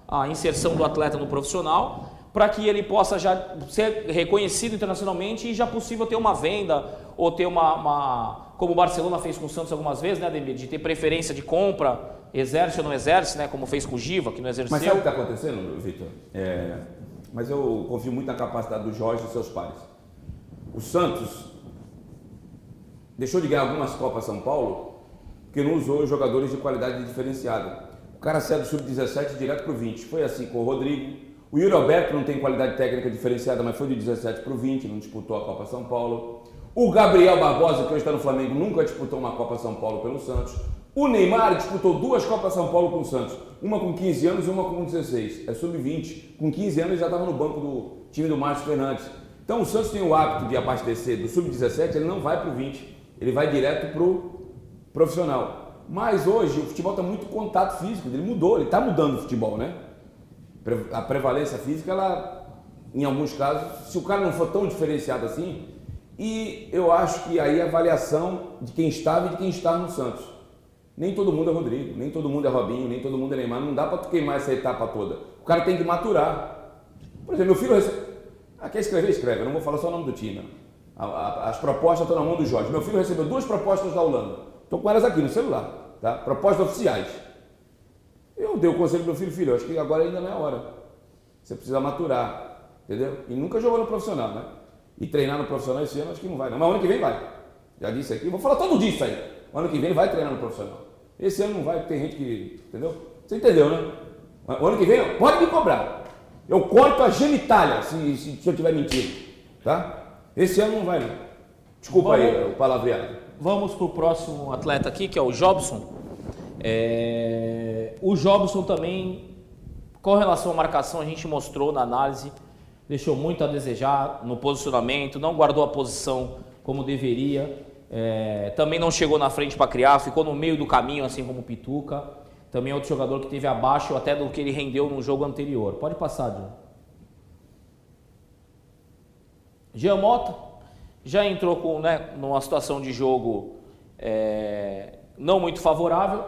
a- a inserção do atleta no profissional para que ele possa já ser reconhecido internacionalmente e já possível ter uma venda ou ter uma, uma- como o Barcelona fez com o Santos algumas vezes, né, Ademir, de ter preferência de compra, exerce ou não exerce, né, como fez com o Giva, que não exerceu. Mas sabe o que está acontecendo, Vitor? É, mas eu confio muito na capacidade do Jorge e dos seus pares. O Santos deixou de ganhar algumas Copas São Paulo porque não usou jogadores de qualidade diferenciada. O cara saiu do sub-17 direto para o 20. Foi assim com o Rodrigo. O Yuri Alberto não tem qualidade técnica diferenciada, mas foi do 17 para o 20, não disputou a Copa São Paulo. O Gabriel Barbosa, que hoje está no Flamengo, nunca disputou uma Copa São Paulo pelo Santos. O Neymar disputou duas Copas São Paulo com o Santos, uma com 15 anos e uma com 16. É sub-20. Com 15 anos já estava no banco do time do Márcio Fernandes. Então o Santos tem o hábito de abastecer do sub-17, ele não vai para o 20, ele vai direto para o profissional. Mas hoje o futebol está muito contato físico, ele mudou, ele está mudando o futebol, né? A prevalência física, ela, em alguns casos, se o cara não for tão diferenciado assim, e eu acho que aí a avaliação de quem estava e de quem está no Santos. Nem todo mundo é Rodrigo, nem todo mundo é Robinho, nem todo mundo é Neymar, não dá para tu queimar essa etapa toda. O cara tem que maturar. Por exemplo, meu filho recebe... Ah, quer escrever? Escreve. Eu não vou falar só o nome do time. as propostas estão na mão do Jorge. Meu filho recebeu duas propostas da Holanda. Estou com elas aqui no celular, tá? Propostas oficiais. Eu dei o conselho pro meu filho, filho, acho que agora ainda não é a hora. Você precisa maturar, entendeu? E nunca jogou no profissional, né? E treinar no profissional esse ano acho que não vai, não. Mas ano que vem vai. Já disse aqui, vou falar todo dia isso aí. Ano que vem vai treinar no profissional. Esse ano não vai, porque tem gente que. Entendeu? Você entendeu, né? O ano que vem, pode me cobrar. Eu corto a genitália se, se, se eu tiver mentindo. Tá? Esse ano não vai, não. Desculpa aí o palavreado. Vamos para o próximo atleta aqui, que é o Jobson. É, O Jobson também, com relação à marcação, a gente mostrou na análise, deixou muito a desejar no posicionamento, não guardou a posição como deveria, é, também não chegou na frente para criar, ficou no meio do caminho, assim como o Pituca. Também é outro jogador que teve abaixo até do que ele rendeu no jogo anterior. Pode passar, John. Jean Mota já entrou com, né, numa situação de jogo é, não muito favorável,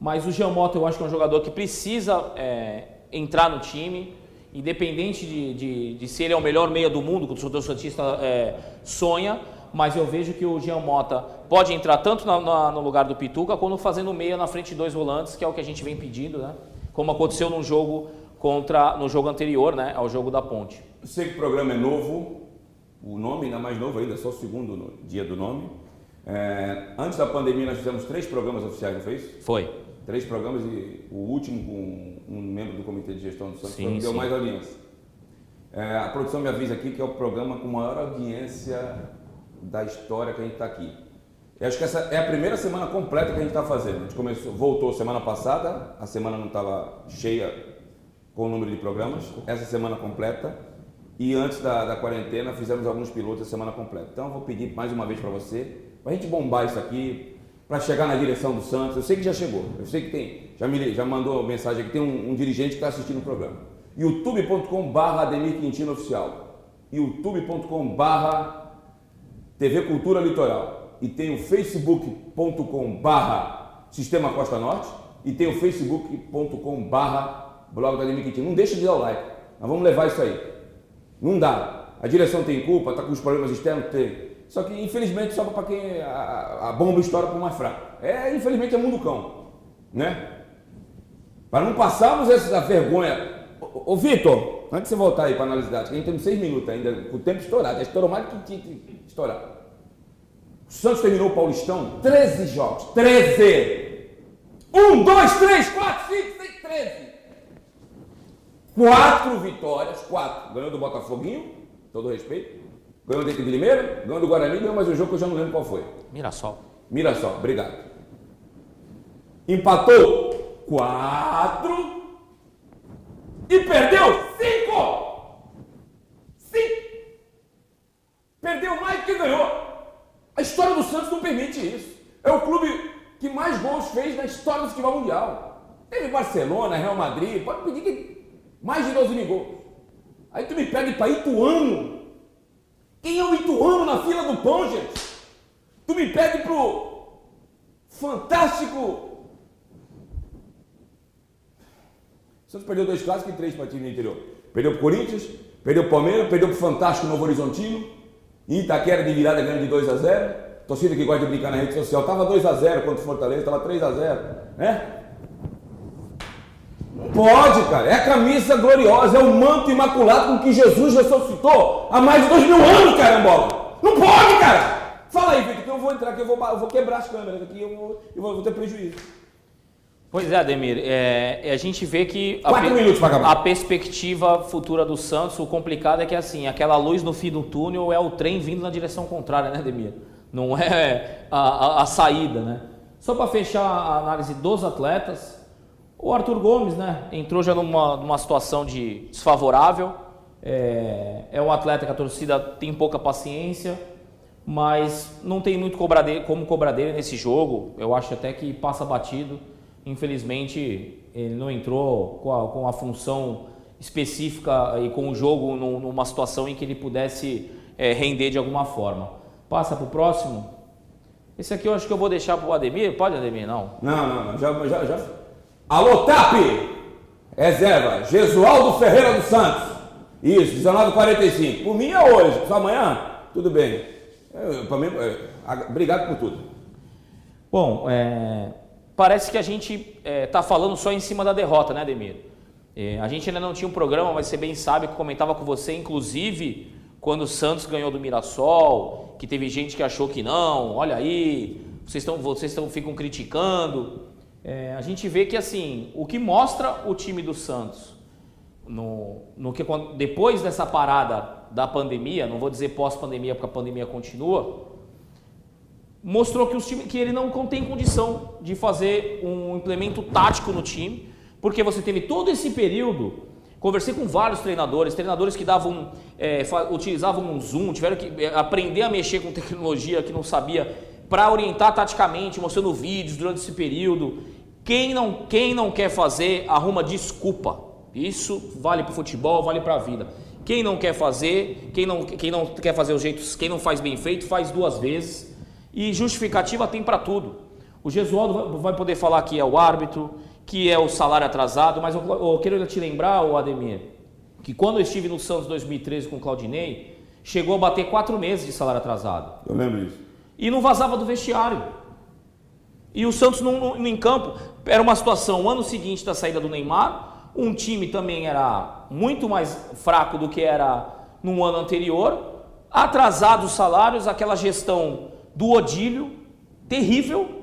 mas o Mota eu acho que é um jogador que precisa é, entrar no time, independente de, de, de se ele é o melhor meia do mundo, que o torcedor santista é, sonha, mas eu vejo que o Jean Mota pode entrar tanto na- na- no lugar do Pituca, quanto fazendo meia na frente de dois volantes, que é o que a gente vem pedindo, né? como aconteceu no jogo contra no jogo anterior, né, ao jogo da Ponte. Eu sei que o programa é novo, o nome ainda mais novo ainda, só o segundo dia do nome. É, antes da pandemia nós fizemos três programas oficiais, não foi isso? Foi. Três programas e o último com um membro do Comitê de Gestão do Santos Sim, deu sim. mais audiência. É, a produção me avisa aqui que é o programa com maior audiência da história que a gente está aqui. Eu acho que essa é a primeira semana completa que a gente está fazendo. A gente começou, voltou semana passada, a semana não estava cheia com o número de programas, essa semana completa. E antes da, da quarentena fizemos alguns pilotos a semana completa. Então eu vou pedir mais uma vez para você, para a gente bombar isso aqui, para chegar na direção do Santos. Eu sei que já chegou, eu sei que tem, já, me, já mandou mensagem aqui, tem um, um dirigente que está assistindo o programa. youtube.com.br Ademir Quintino Oficial. youtube.com.br TV Cultura Litoral. E tem o facebook.com barra Sistema Costa Norte e tem o facebook.com barra Blog do Ademir Quintino. Não deixa de dar o like. Nós vamos levar isso aí. Não dá. A direção tem culpa, está com os problemas externos? Tem. Só que, infelizmente, só para quem a, a- bomba estoura para o mais fraco. É, infelizmente, é mundo cão. Né? Para não passarmos essa vergonha. Ô, ô Vitor, antes de você voltar aí para a análise dática, a gente tem seis minutos ainda, com o tempo estourado. Já estourou mais do que tinha que estourar. O Santos terminou o Paulistão 13 jogos. 13! 1, 2, 3, 4, 5, 6, 13. Quatro vitórias, quatro. Ganhou do Botafoguinho, todo respeito. Ganhou Inter de Limeira, ganhou do Guarani, ganhou mais um jogo que eu já não lembro qual foi. Mirassol. Mirassol, obrigado. Empatou quatro e perdeu cinco. Cinco. Perdeu mais do que ganhou. A história do Santos não permite isso. É o clube que mais gols fez na história do futebol mundial. Teve Barcelona, Real Madrid, pode pedir que mais de 12 mil gols. Aí tu me pede para Ituano. Quem é o Ituano na fila do pão, gente? Tu me pede pro fantástico. O Santos perdeu dois clássicos e três para time do interior. Perdeu pro Corinthians, perdeu pro Palmeiras, perdeu pro Fantástico Novo Horizontino. Em Itaquera de virada grande de 2 a 0 Torcida que gosta de brincar na rede social. Tava 2 a 0 contra o Fortaleza, tava 3 a 0 né? Não pode, cara. É a camisa gloriosa, é o manto imaculado com que Jesus ressuscitou há mais de dois mil anos, carambola. Não pode, cara. Fala aí, Vitor, que eu vou entrar aqui, eu vou, eu vou quebrar as câmeras aqui, eu vou, eu vou, ter prejuízo. Pois é, Ademir, é, a gente vê que a, minutos a perspectiva futura do Santos, o complicado é que assim, aquela luz no fim do túnel é o trem vindo na direção contrária, né, Ademir? Não é a, a- a saída, né? Só para fechar a análise dos atletas, o Arthur Gomes, né, entrou já numa, numa situação de desfavorável. É, é um atleta que a torcida tem pouca paciência, mas não tem muito cobrar dele- como cobrar dele nesse jogo. Eu acho até que passa batido. Infelizmente, ele não entrou com a, com a função específica e com o jogo num- numa situação em que ele pudesse é, render de alguma forma. Passa para o próximo. Esse aqui eu acho que eu vou deixar para o Ademir. Pode, Ademir? Não. Não, não, não. Já, já, já. Alô, TAP! Reserva, Jesualdo Ferreira dos Santos. Isso, 19h45. Por mim é hoje, só amanhã? Tudo bem. É, pra mim, é, a- obrigado por tudo. Bom, é, parece que a gente está falando só em cima da derrota, né, Demir? É, a gente ainda não tinha um programa, mas você bem sabe que eu comentava com você, inclusive, quando o Santos ganhou do Mirassol, que teve gente que achou que não, olha aí, vocês, estão, vocês estão, ficam criticando. É, a gente vê que, assim, o que mostra o time do Santos, no, no que, depois dessa parada da pandemia, não vou dizer pós-pandemia, porque a pandemia continua, mostrou que, os time, que ele não tem condição de fazer um implemento tático no time, porque você teve todo esse período. Conversei com vários treinadores, treinadores que davam, é, utilizavam um Zoom, tiveram que é, aprender a mexer com tecnologia que não sabia, para orientar taticamente, mostrando vídeos durante esse período. Quem não, quem não quer fazer, arruma desculpa. Isso vale para o futebol, vale para a vida. Quem não quer fazer, quem não, quem não quer fazer os jeitos, quem não faz bem feito, faz duas vezes. E justificativa tem para tudo. O Gesualdo vai- poder falar que é o árbitro, que é o salário atrasado, mas eu, eu quero te lembrar, o Ademir, que quando eu estive no Santos 2013 com o Claudinei, chegou a bater quatro meses de salário atrasado. Eu lembro disso. E não vazava do vestiário. E o Santos não, não- em campo, era uma situação, o ano seguinte da saída do Neymar, um time também era muito mais fraco do que era no ano anterior, atrasados os salários, aquela gestão do Odílio, terrível,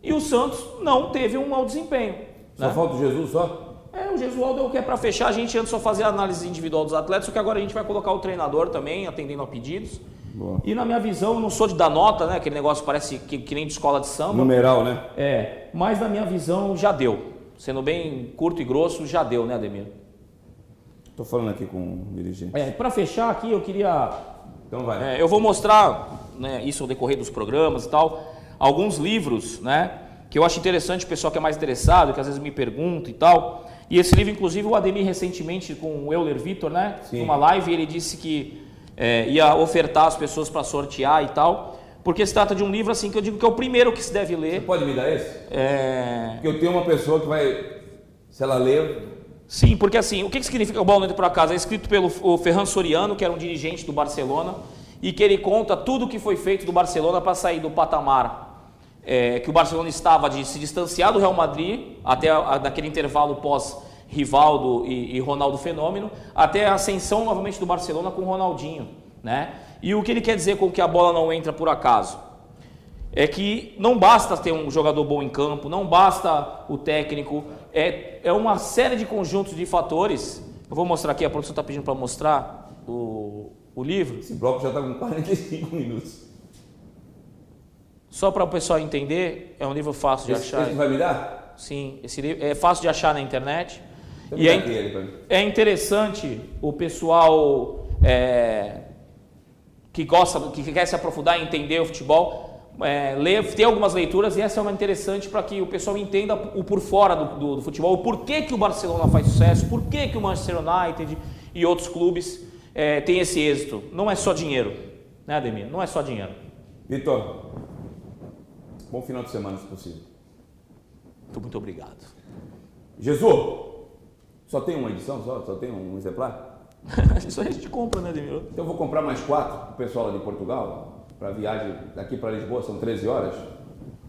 e o Santos não teve um mau desempenho. Só né? falta o Jesus só? É, o Gesualdo é o que é para fechar. A gente antes só fazia a análise individual dos atletas, só que agora a gente vai colocar o treinador também, atendendo a pedidos. Boa. E na minha visão, eu não sou de dar nota, né? Aquele negócio parece que, que nem de escola de samba. Numeral, né? É, mas na minha visão já deu. Sendo bem curto e grosso, já deu, né, Ademir? Tô falando aqui com o dirigente. É, para fechar aqui, eu queria Então vai. É, eu vou mostrar, né, isso ao decorrer dos programas e tal, alguns livros, né, que eu acho interessante, o pessoal que é mais interessado, que às vezes me pergunta e tal. E esse livro, inclusive, o Ademir recentemente com o Euler Vitor, né, Sim. numa live, ele disse que é, ia ofertar as pessoas para sortear e tal, porque se trata de um livro assim que eu digo que é o primeiro que se deve Você ler. pode me dar esse? É, Porque eu tenho uma pessoa que vai, se ela ler, Sim, porque assim, o que significa o entra por acaso? É escrito pelo Ferran Soriano, que era um dirigente do Barcelona, e que ele conta tudo o que foi feito do Barcelona para sair do patamar é, que o Barcelona estava de se distanciar do Real Madrid, até a, a- naquele intervalo pós Rivaldo e, e Ronaldo Fenômeno, até a ascensão novamente do Barcelona com o Ronaldinho. Né? E o que ele quer dizer com que a bola não entra por acaso? é que não basta ter um jogador bom em campo, não basta o técnico, é, é uma série de conjuntos de fatores. Eu vou mostrar aqui, a produção está pedindo para mostrar o, o livro, esse bloco já está com 45 minutos. só para o pessoal entender, é um livro fácil de Esse, achar. esse vai me dar? Sim, esse livro é fácil de achar na internet. E é, é interessante o pessoal é, que gosta, que quer se aprofundar e entender o futebol, é, ler, ter algumas leituras, e essa é uma interessante para que o pessoal entenda o por fora do, do- do futebol, o porquê que o Barcelona faz sucesso, por que que o Manchester United e outros clubes é, têm esse êxito. Não é só dinheiro, né, Ademir? Não é só dinheiro. Vitor, bom final de semana, se possível. Muito, muito obrigado. Jesus, só tem uma edição só? Só tem um exemplar? Isso a gente compra, né, Ademir? Então eu vou comprar mais quatro pro pessoal lá de Portugal, para viagem daqui para Lisboa, são 13 horas.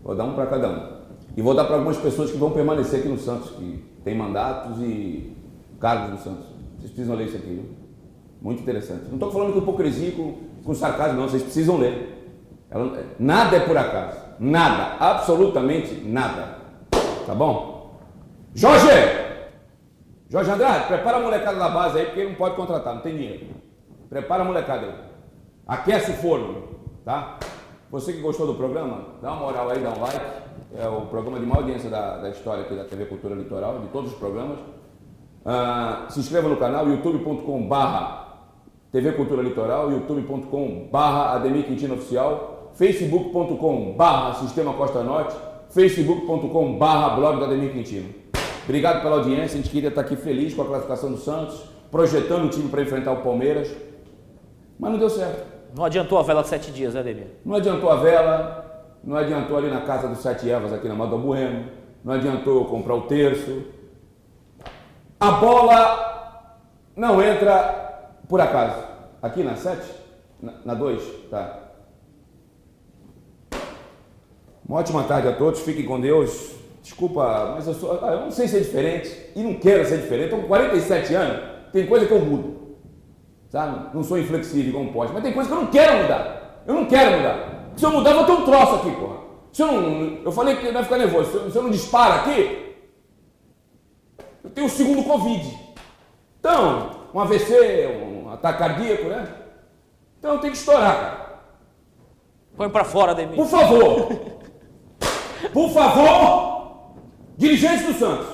Vou dar um para cada um. E vou dar para algumas pessoas que vão permanecer aqui no Santos, que têm mandatos e cargos no Santos. Vocês precisam ler isso aqui, viu? Muito interessante. Não estou falando com hipocrisia, com, com sarcasmo, não. Vocês precisam ler. Ela- nada é por acaso. Nada. Absolutamente nada. Tá bom? Jorge! Jorge Andrade, prepara a molecada da base aí, porque ele não pode contratar, não tem dinheiro. Prepara a molecada aí. Aquece o forno, tá? Você que gostou do programa, dá uma moral aí, dá um like. É o programa de maior audiência da, da história aqui da TV Cultura Litoral, de todos os programas. Ah, se inscreva no canal youtube.com barra TV Cultura Litoral, youtube.com barra Ademir Quintino Oficial, facebook.com barra Sistema Costa Norte, facebook.com barra blog do Ademir Quintino. Obrigado pela audiência, a gente queria estar aqui feliz com a classificação do Santos, projetando o time para enfrentar o Palmeiras, mas não deu certo. Não adiantou a vela de sete dias, né, Ademir? Não adiantou a vela, não adiantou ali na casa dos Sete Evas, aqui na Mata Bueno, não adiantou eu comprar o terço. A bola não entra por acaso. Aqui na 7? Na 2? Tá. Uma ótima tarde a todos, fiquem com Deus. Desculpa, mas eu, sou, ah, eu não sei ser diferente e não quero ser diferente. Estou com 47 anos, tem coisa que eu mudo. Sabe? Não sou inflexível como pode, mas tem coisa que eu não quero mudar. Eu não quero mudar. Se eu mudar, eu vou ter um troço aqui, porra. Se eu não. Eu falei que vai ficar nervoso. Se eu, se eu não disparo aqui, eu tenho o segundo Covid. Então, um AVC, um ataque cardíaco, né? Então eu tenho que estourar, cara. Põe pra fora, Ademir. Por favor! Por favor! Dirigentes do Santos,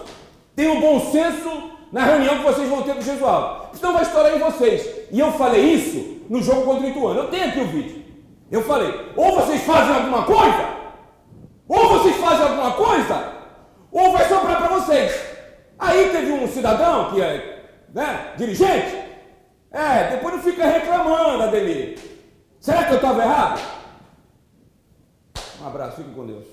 tenham bom senso na reunião que vocês vão ter com o Jesualdo. Senão vai estourar em vocês. E eu falei isso no jogo contra o Ituano. Eu tenho aqui o vídeo. Eu falei, ou vocês fazem alguma coisa, ou vocês fazem alguma coisa, ou vai sobrar para vocês. Aí teve um cidadão que é né, dirigente, é, depois não fica reclamando, Ademir. Será que eu estava errado? Um abraço, fique com Deus.